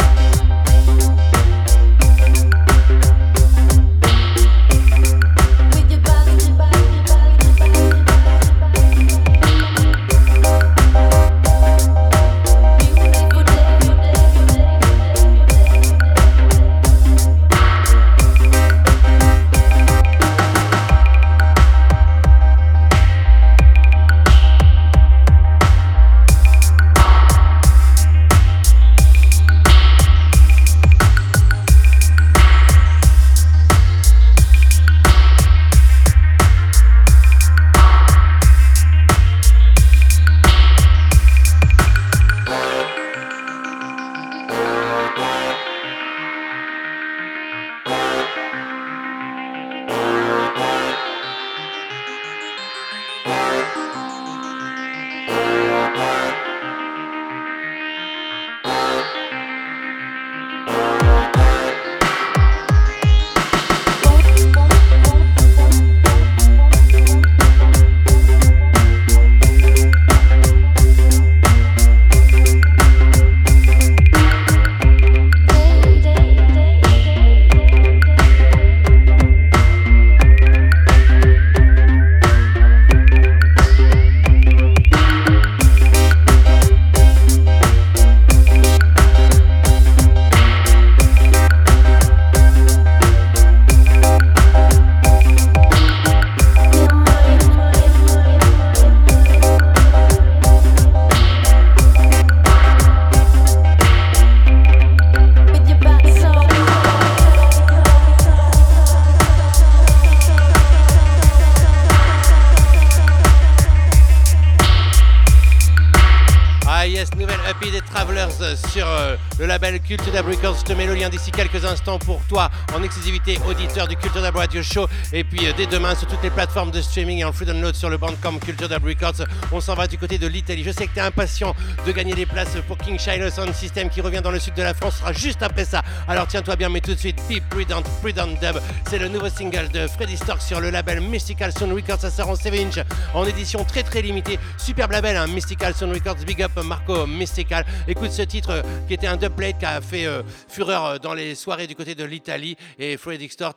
Le label Culture Dub Records. Te mets le lien d'ici quelques instants pour toi en exclusivité auditeur du Culture Dub Radio Show. Et puis euh, dès demain sur toutes les plateformes de streaming et en free download sur le bandcamp Culture Dub Records. On s'en va du côté de l'Italie. Je sais que tu es impatient de gagner des places pour King Shiloh Sound System qui revient dans le sud de la France. Ce sera juste après ça. Alors tiens-toi bien, mais tout de suite, Be Prudent, Prudent Dub. C'est le nouveau single de Freddy Stork sur le label Mystical Sound Records. Ça sort en 7 inch en édition très très limitée. Superbe label, hein, Mystical Sound Records. Big up Marco Mystical. Écoute ce titre euh, qui était un dubplate qui a fait euh, fureur euh, dans les soirées du côté de l'Italie et Fred Extort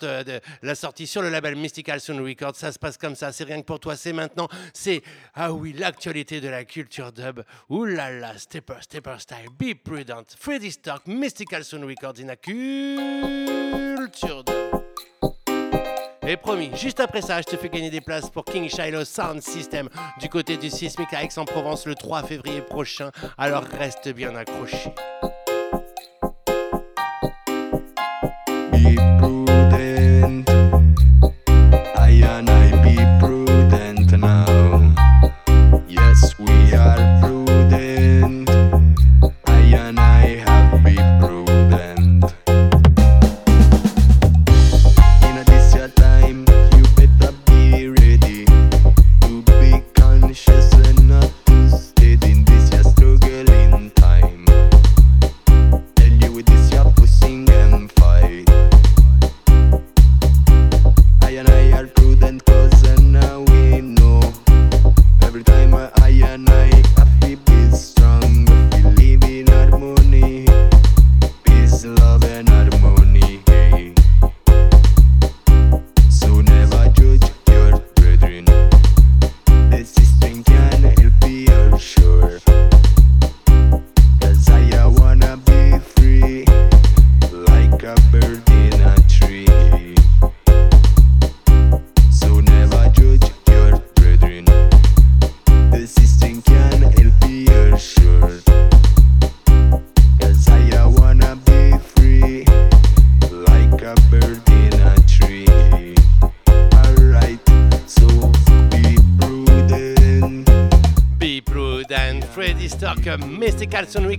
l'a sorti sur le label Mystical Sound Records. Ça se passe comme ça, c'est rien que pour toi, c'est maintenant. C'est, ah oui, l'actualité de la culture dub. Ouh là stepper, stepper style, be prudent. Freddy Stark, Mystical Sound Records in culture dub. Promis, juste après ça, je te fais gagner des places pour King Shiloh Sound System du côté du Sismic à Aix-en-Provence le 3 février prochain. Alors reste bien accroché.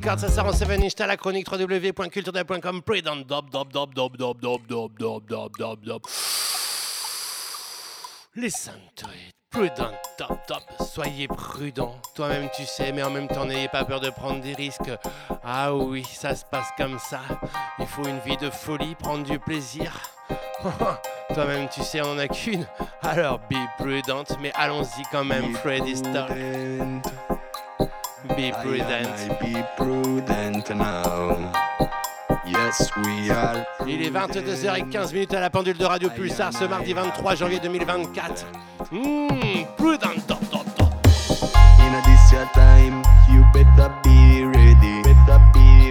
Records, ça sort en 7 inch, t'as la chronique www.culture.com, prudent, dop, dop, dop, dop, dop, dop, dop, dop, dop, dop, dop. Listen to it. Prudent, top, top, soyez prudent. Toi-même tu sais, mais en même temps n'ayez pas peur de prendre des risques. Ah oui, ça se passe comme ça. Il faut une vie de folie, prendre du plaisir. Toi-même tu sais, on en a qu'une. Alors be prudent, mais allons-y quand même, Freddy Stark. Be prudent. be prudent now. Yes, we are Il est 22h15 à la pendule de Radio Pulsar ce mardi 23 janvier 2024. Mmh, prudent. In a this time, you better be ready. Better be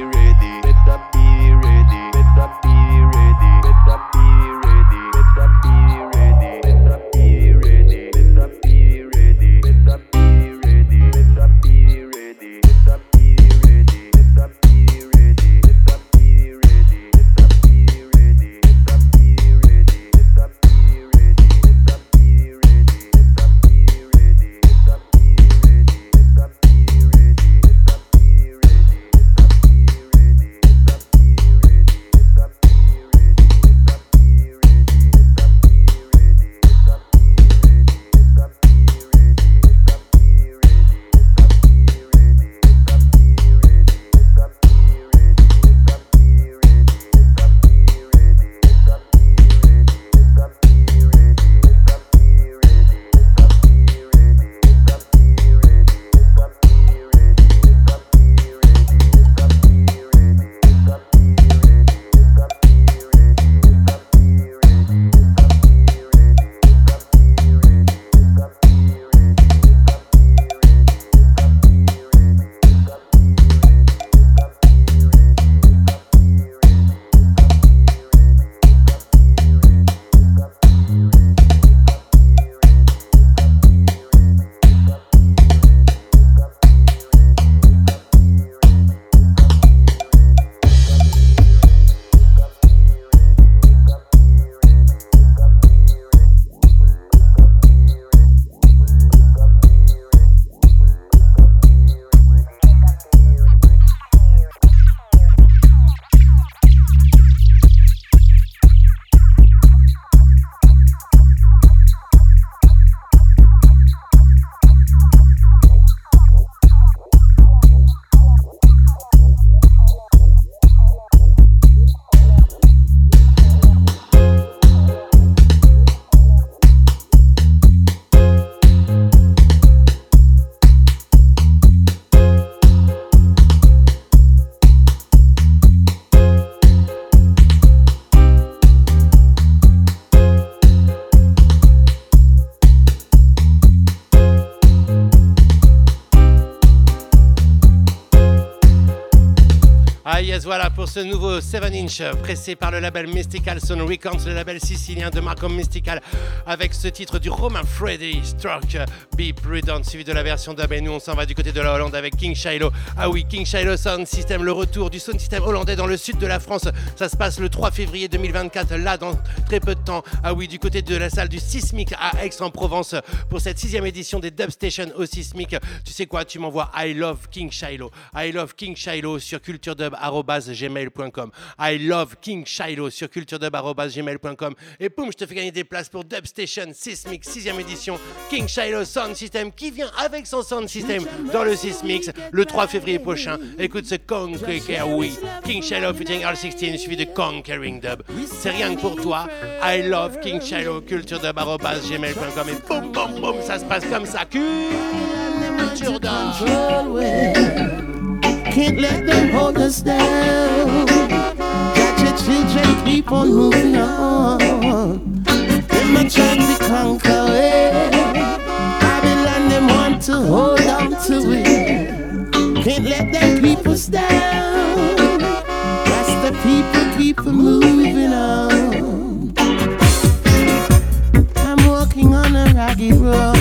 ce nouveau 7 inch pressé par le label Mystical Sound Records, le label sicilien de Marcom Mystical, avec ce titre du Roman Freddy Struck Be Prudent, suivi de la version dub. Et nous, on s'en va du côté de la Hollande avec King Shiloh. Ah oui, King Shiloh Sound System, le retour du sound system hollandais dans le sud de la France. Ça se passe le 3 février 2024, là, dans très peu de temps. Ah oui, du côté de la salle du Sismic à Aix-en-Provence pour cette sixième édition des Dub Station au Sismic. Tu sais quoi, tu m'envoies I Love King Shiloh. I Love King Shiloh sur I love King Shiloh sur culturedub.gmail.com. Et boum, je te fais gagner des places pour Dub Station Sismic 6ème édition. King Shiloh Sound System qui vient avec son Sound System dans le Sismix le 3 février prochain. Écoute ce Conquer, oui. King Shiloh featuring R16 suivi de Conquering Dub. C'est rien que pour toi. I love King Shiloh culturedub.gmail.com. Et boum, boum, boum, ça se passe comme ça. Culture Can't let them hold us down. Got your children keep on moving on. Them a trying to conquer it. Babylon them want to hold on to it. Can't let them keep us down. That's the people keep on moving on. I'm walking on a rocky road.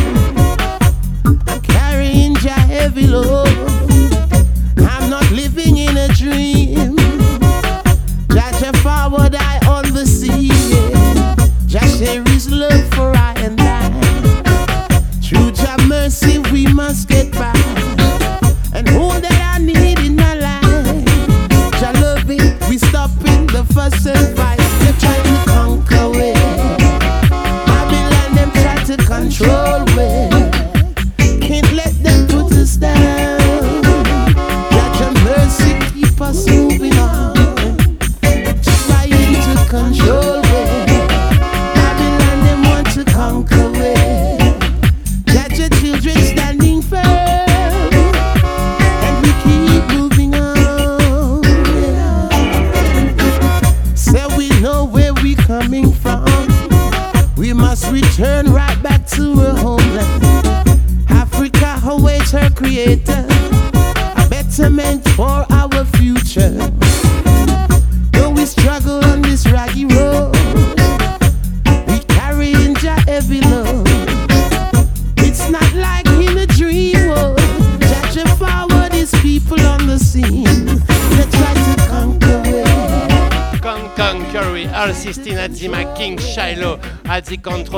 I'm carrying your heavy load living in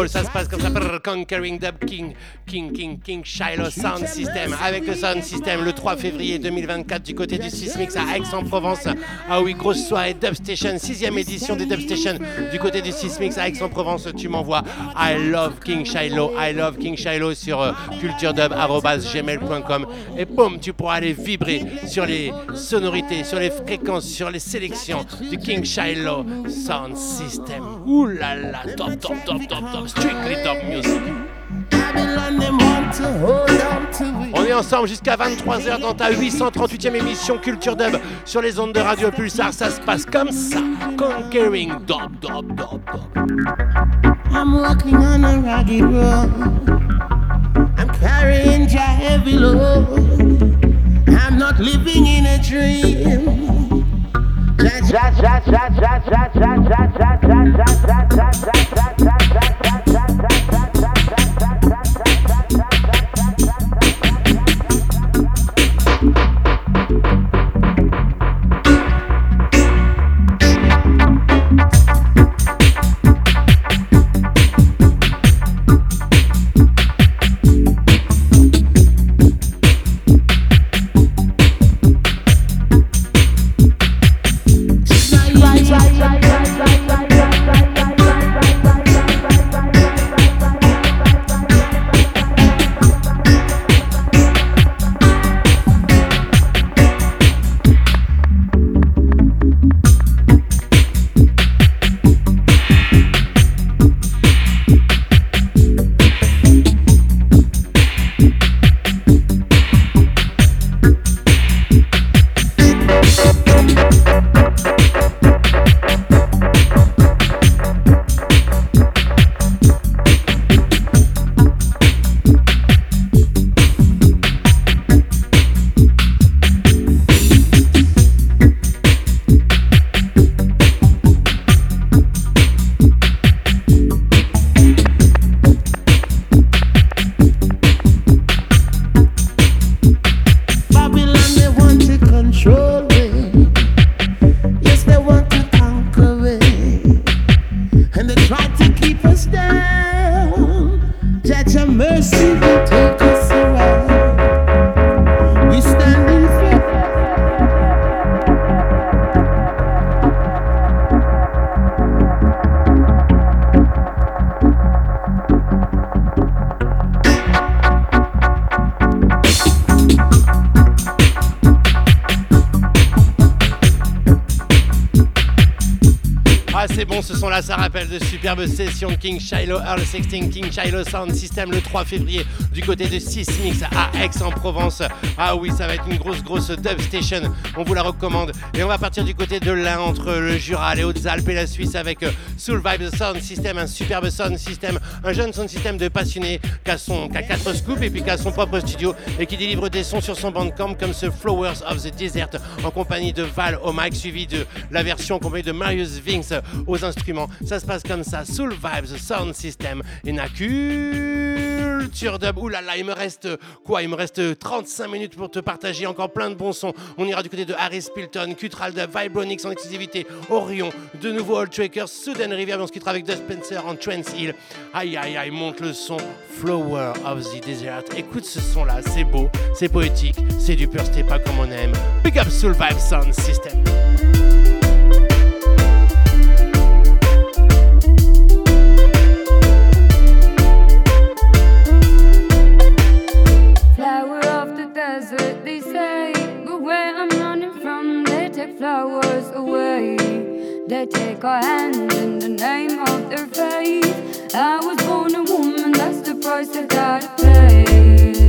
Control, ça se passe comme ça. Conquering Dub King, King, King, King, Shiloh Sound System. Avec le Sound System le 3 février 2024 du côté du Sismix à Aix-en-Provence. Ah oui, grosse soirée Dub Station, 6 édition des Dub Station du côté du Sismix à Aix-en-Provence. Tu m'envoies I love King Shiloh, I love King Shiloh sur euh, culturedub.gmail.com et boum, tu pourras aller vibrer sur les sonorités, sur les fréquences, sur les sélections du King Shiloh Sound System. Ouh là là, top, top, top, top, top, strictly top music. On est ensemble jusqu'à 23h dans ta 838e émission Culture Dub sur les ondes de Radio Pulsar. Ça se passe comme ça. Conquering Dub, Dub, Dub, Dub. I'm walking on a rocky road. I'm carrying a heavy load. I'm not living in a dream. De King Shiloh Earl 16 King Shiloh Sound System le 3 février du côté de Sismix à Aix-en-Provence. Ah oui, ça va être une grosse, grosse dub station. On vous la recommande. Et on va partir du côté de l'Ain, entre le Jura, les Hautes-Alpes et la Suisse avec euh, Soul Vibe Sound System, un superbe sound system, un jeune sound system de passionné qui son, qui a 4 scoops et puis qui a son propre studio et qui délivre des sons sur son bandcamp comme ce Flowers of the Desert en compagnie de Val au mic suivi de la version compagnie de Marius Vince aux instruments. Ça se passe comme ça, Soul Vibes Sound System et na culture dub. Ouh là là, il me reste quoi? Il me reste 35 minutes pour te partager encore plein de bons sons. On ira du côté de Harris Pilton, Cutral Dub, Vibronix en exclusivité, Orion, de nouveau Old Trackers, Southern Rivière, on se quittera avec Dust Spencer en Trance Hill. Aïe aïe aïe, monte le son Flower of the Desert. Écoute ce son là, c'est beau, c'est poétique, c'est du pur pas comme on aime. Big up Soul Vibe Sound System. Flowers away. They take our hands in the name of their faith. I was born a woman, that's the price I gotta pay.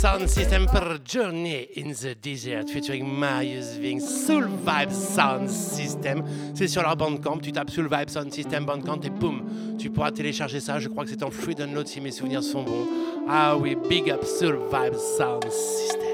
Sound System per Journey in the Desert, featuring Marius Ving, Soul Vibe Sound System. C'est sur leur bandcamp, tu tapes Soul Vibe Sound System bandcamp et boum, tu pourras télécharger ça. Je crois que c'est en free download si mes souvenirs sont bons. Ah oui, big up Soul Vibe Sound System.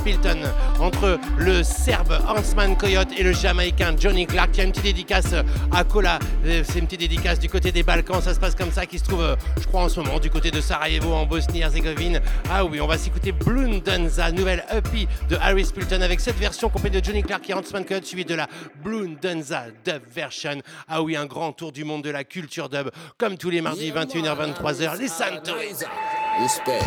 Pilton, entre le Serbe Hansman Coyote et le Jamaïcain Johnny Clark. qui a une petite dédicace à Kola. Euh, c'est une petite dédicace du côté des Balkans. Ça se passe comme ça, qui se trouve, euh, je crois, en ce moment du côté de Sarajevo en Bosnie-Herzégovine. Ah oui, on va s'écouter Blundenza, nouvelle EP de Harris Pilton avec cette version complète de Johnny Clark et Hansman Coyote, suivie de la Blundenza dub version. Ah oui, un grand tour du monde de la culture dub, comme tous les mardis 21h-23h. Les Santos. Respect,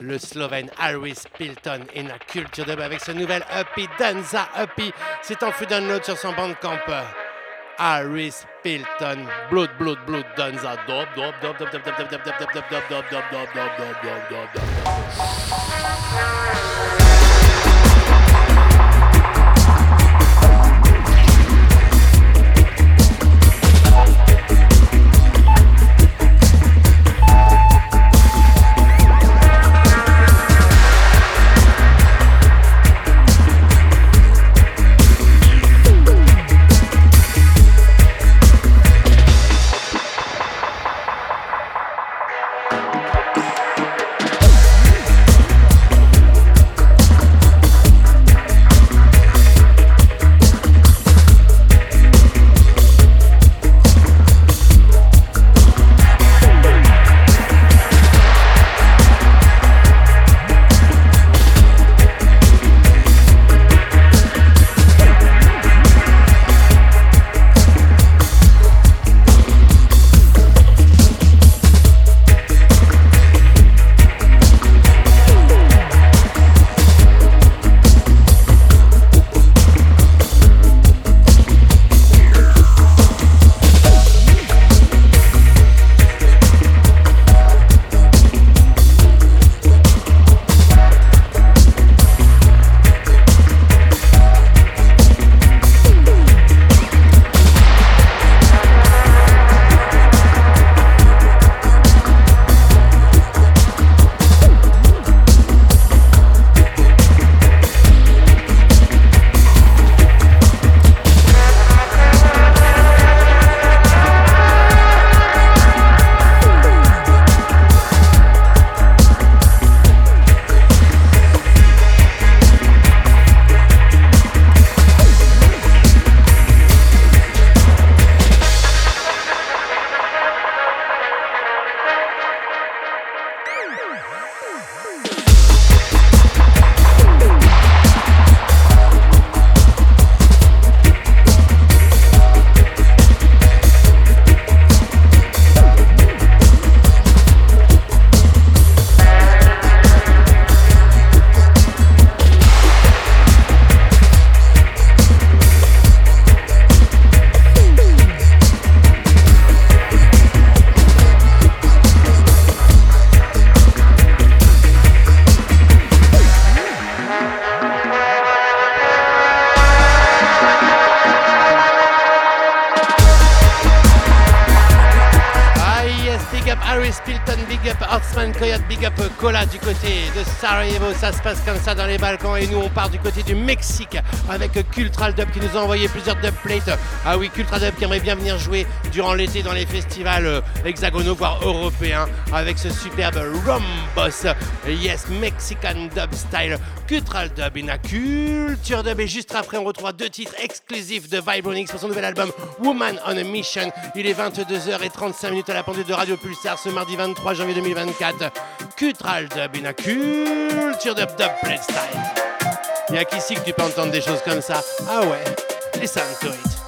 le Slovène Harris Pilton in a culture dub avec ce nouvel EP, Danza EP. C'est en free download sur son bandcamp. Harris Pilton, Blood, Blood, Blood, Danza, dub, dub, dub, dub, dub, dub, dub, dub, dub, dub, dub, dub, dub, dub, dub, dub, dub, dub, Sarajevo. Ça se passe comme ça dans les Balkans et nous on part du côté du Mexique avec Cultural Dub qui nous a envoyé plusieurs dub plates. Ah oui, Cultural Dub qui aimerait bien venir jouer durant l'été dans les festivals euh, hexagonaux voire européens avec ce superbe Rombos. Yes, Mexican Dub Style. Cultural Dub in a culture dub et juste après on retrouve deux titres exclusifs de Vibronix pour son nouvel album Woman on a Mission. Il est 22h35 minutes à la pendule de Radio Pulsar ce mardi 23 janvier 2024. Cultural Dub a culture dub dub. Y'a qu'ici que tu peux entendre des choses comme ça. Ah ouais, listen to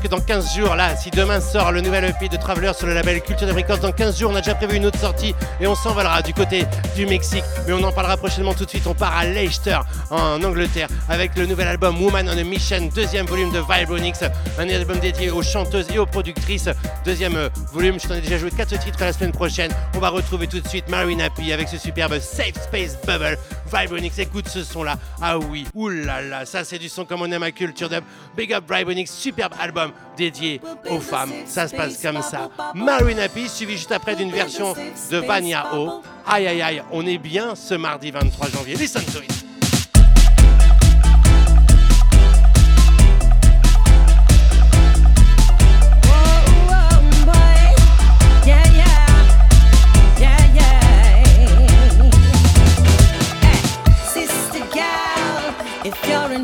que dans 15 jours, là, si demain sort le nouvel EP de Traveler sur le label Culture de dans 15 jours, on a déjà prévu une autre sortie et on s'envolera du côté du Mexique. Mais on en parlera prochainement tout de suite. On part à Leicester, en Angleterre, avec le nouvel album Woman on a Mission, deuxième volume de Vibronix, un album dédié aux chanteuses et aux productrices. Deuxième euh, volume, je t'en ai déjà joué 4 titres la semaine prochaine. On va retrouver tout de suite Marine Happy avec ce superbe Safe Space Bubble. Vibronix, écoute ce son là. Ah oui, oulala, ça c'est du son comme on aime à Culture Dub. Big up Vibronix, superbe album dédié aux femmes. Ça se passe comme ça. Marine Happy, suivi juste après d'une version de Vania O. Aïe aïe aïe, on est bien ce mardi 23 janvier. Listen to it.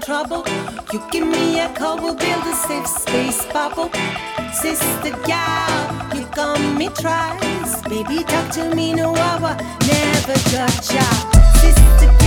Trouble. You give me a call, we'll build a safe space bubble. Sister gal, you got me twice. Baby, talk to me, no hour, never got ya. Sister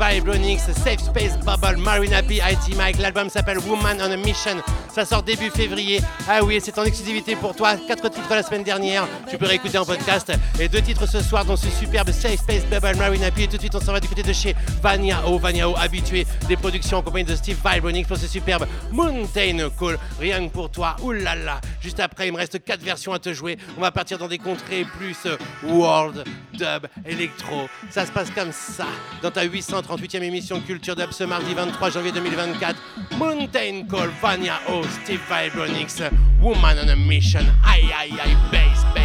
Vibronix, Safe Space Bubble, Marina P, IT Mike. L'album s'appelle Woman on a Mission. Ça sort début février. Ah oui, c'est en exclusivité pour toi. Quatre titres la semaine dernière. Tu peux réécouter en podcast. Et deux titres ce soir dans ce superbe Safe Space Bubble, Marina P. Et tout de suite, on s'en va du de chez Vania O. Vania O, habitué des productions en compagnie de Steve Vibronix pour ce superbe Mountain Call. Rien que pour toi. Oulala. Juste après, il me reste quatre versions à te jouer. On va partir dans des contrées plus euh, world, dub, électro. Ça se passe comme ça dans ta 838e émission Culture Dub ce mardi 23 janvier 2024. Mountain Call, Vania O, Steve Vibronix, Woman on a Mission. Aïe aïe aïe, bass, bass.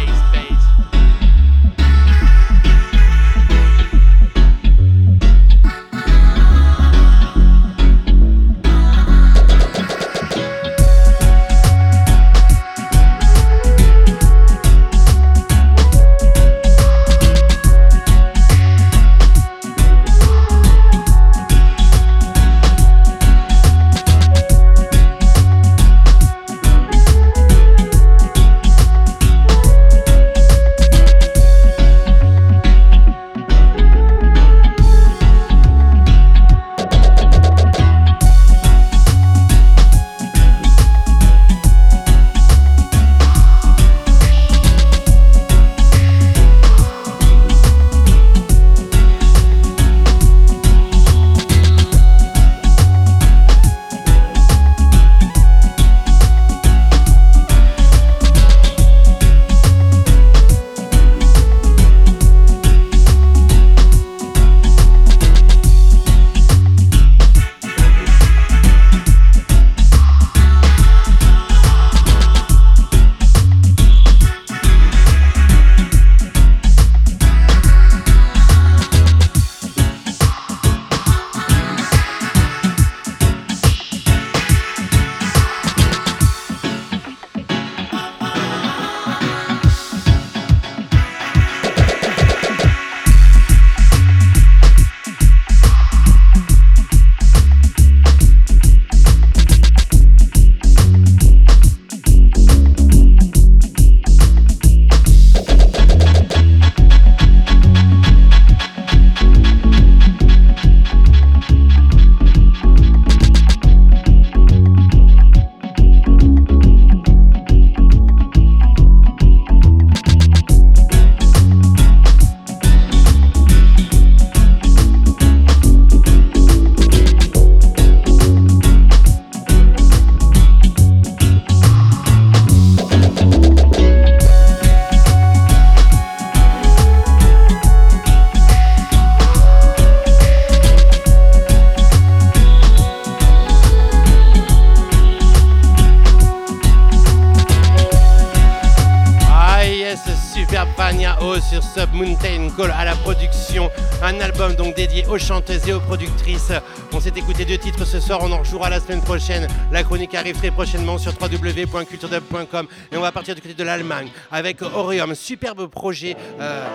Donc aux chanteuses et aux productrices. On s'est écouté deux titres ce soir, on en rejouera la semaine prochaine. La chronique arrive très prochainement sur www.culturedub.com et on va partir du côté de l'Allemagne avec Orium, superbe projet. euh,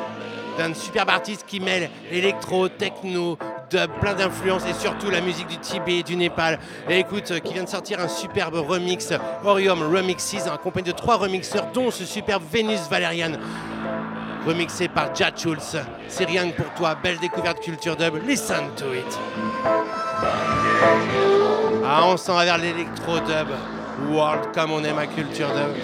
d'un superbe artiste qui mêle électro, techno, dub, plein d'influences et surtout la musique du Tibet et du Népal. Et écoute, qui vient de sortir un superbe remix, Orium Remixes, accompagné de trois remixeurs, dont ce superbe Vénus Valériane. Remixé par Jad Schultz. C'est rien que pour toi, belle découverte culture dub, listen to it. Ah, on s'en va vers l'électro dub, world comme on aime à culture dub.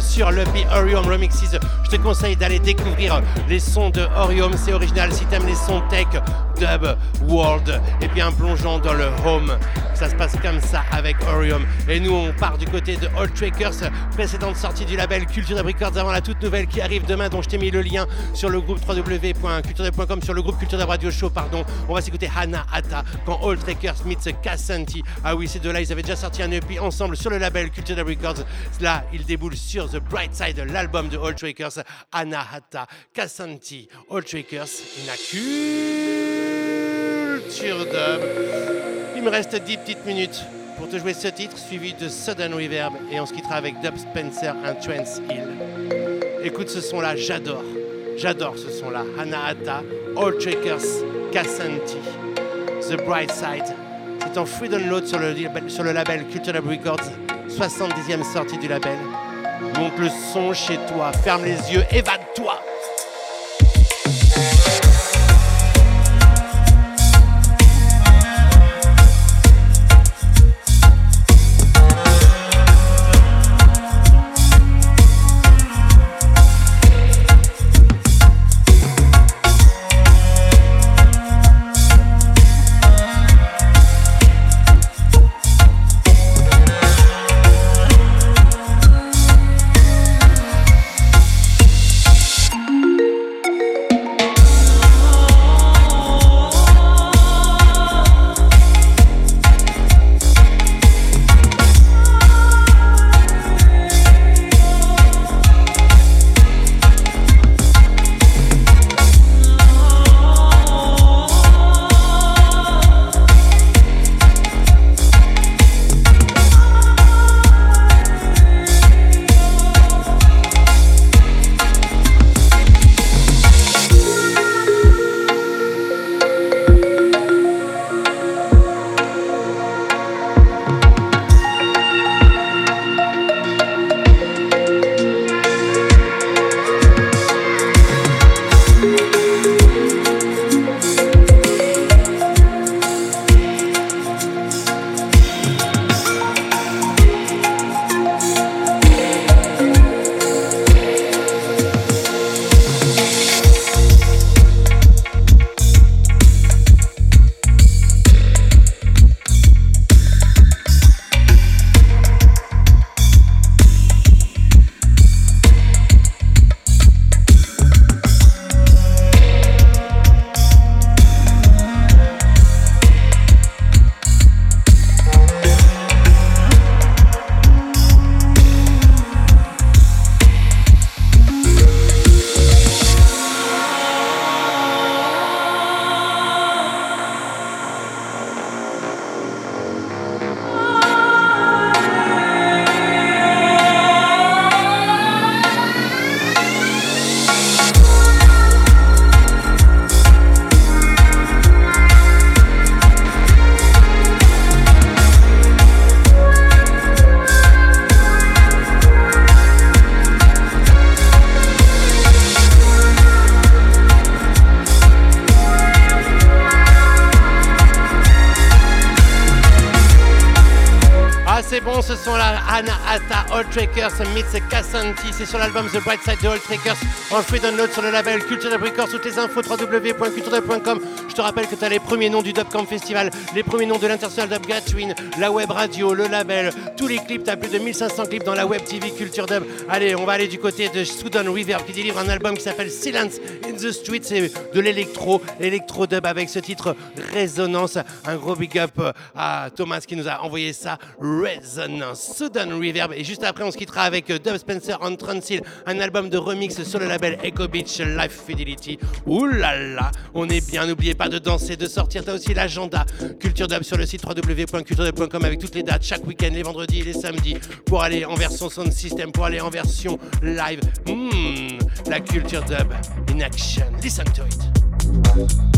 Sur le Be Orium Remixes. Je te conseille d'aller découvrir les sons de Orium, c'est original. Si t'aimes les sons tech, dub, world, et bien plongeons dans le home. Ça se passe comme ça avec Orium. Et nous, on part du côté de Old Trackers, précédente sortie du label Culture Records avant la toute nouvelle qui arrive demain, dont je t'ai mis le lien sur le groupe www.culture.com, sur le groupe Culture Radio Show, pardon. On va s'écouter Hana Ata quand Old Trackers meets Cassanti. Ah oui, ces deux-là, ils avaient déjà sorti un EP ensemble sur le label Culture Records. Là, ils déboulent sur The Bright Side, l'album de Old Trackers, Hata, Cassanti, Old Trackers, a culture dub. Il me reste 10 petites minutes pour te jouer ce titre, suivi de Sudden Reverb, et on se quittera avec Dub Spencer, un Trance Hill. Écoute ce son-là, j'adore. J'adore ce son-là. Hanahata, All Trackers, Cassanti, The Bright Side. C'est en free download sur le, label Culture Records, 70e sortie du label. Monte le son chez toi, ferme les yeux, évade-toi. Sont là Anna Atta, Old Trackers, Meets Cassanti. C'est sur l'album The Bright Side de Old Trackers en free download sur le label Culture Dub Records. Toutes les infos www.culturedub.com. Je te rappelle que tu as les premiers noms du Dubcamp Festival, les premiers noms de l'International Dub Gatwin, la web radio, le label, tous les clips. Tu as plus de 1500 clips dans la web TV Culture Dub. Allez, on va aller du côté de Sudan Reverb qui délivre un album qui s'appelle Silence in the Street. C'est de l'électro, électro dub avec ce titre Résonance. Un gros big up à Thomas qui nous a envoyé ça. Resonance, Sudan Reverb. Et juste après, on se quittera avec Dub Spencer on Transil, un album de remix sur le label Echo Beach Life Fidelity. Ouh on est bien. N'oubliez pas de danser, de sortir. T'as aussi l'agenda Culture Dub sur le site www.culturedub.com avec toutes les dates chaque week-end, les vendredis et les samedis pour aller en version sound system, pour aller en version live. Hmm, la culture dub in action. Listen to it.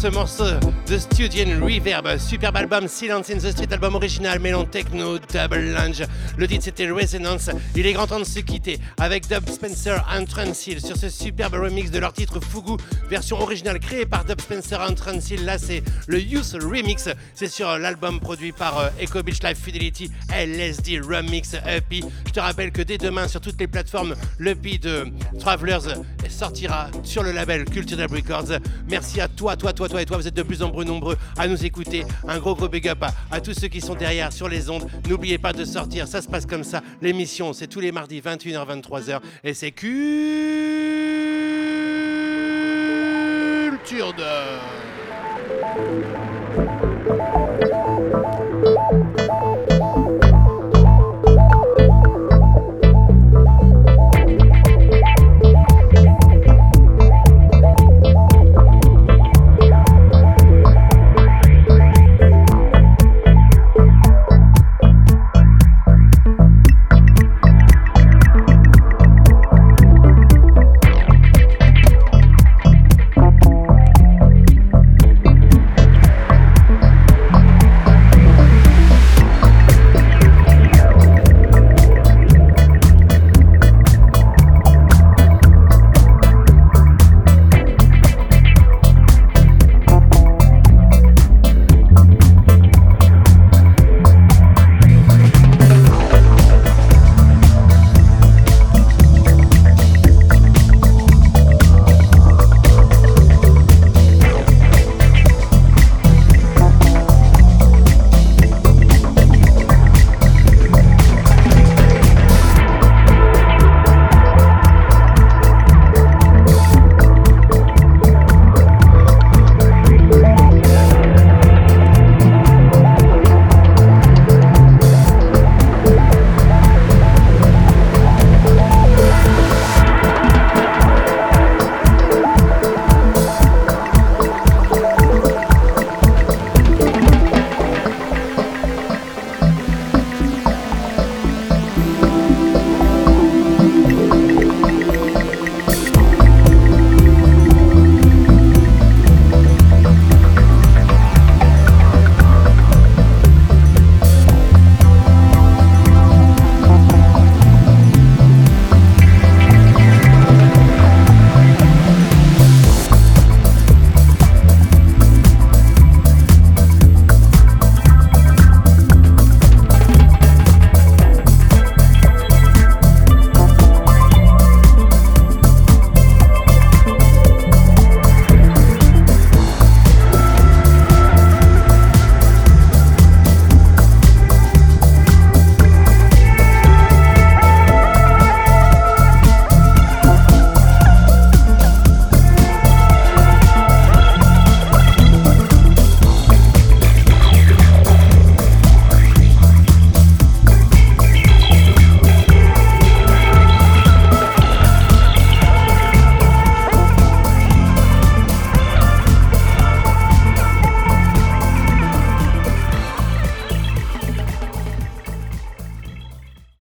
Ce morceau de Studian Reverb, superbe album Silence in the Street, album original mêlant techno, double lunge. Le titre c'était Resonance. Il est grand temps de se quitter avec Dub Spencer and Transil sur ce superbe remix de leur titre Fugu, version originale créée par Dub Spencer and Transil. Là c'est le Youth Remix, c'est sur l'album produit par euh, Echo Beach Life Fidelity LSD Remix EP. Je te rappelle que dès demain sur toutes les plateformes, l'EP de Travelers sortira sur le label Culture Records. Merci à toi, toi, toi, toi et toi. Vous êtes de plus en plus nombreux à nous écouter. Un gros, gros big up à, à tous ceux qui sont derrière sur les ondes. N'oubliez pas de sortir. Ça se passe comme ça. L'émission, c'est tous les mardis 21h, 23h. Et c'est Culture Dub.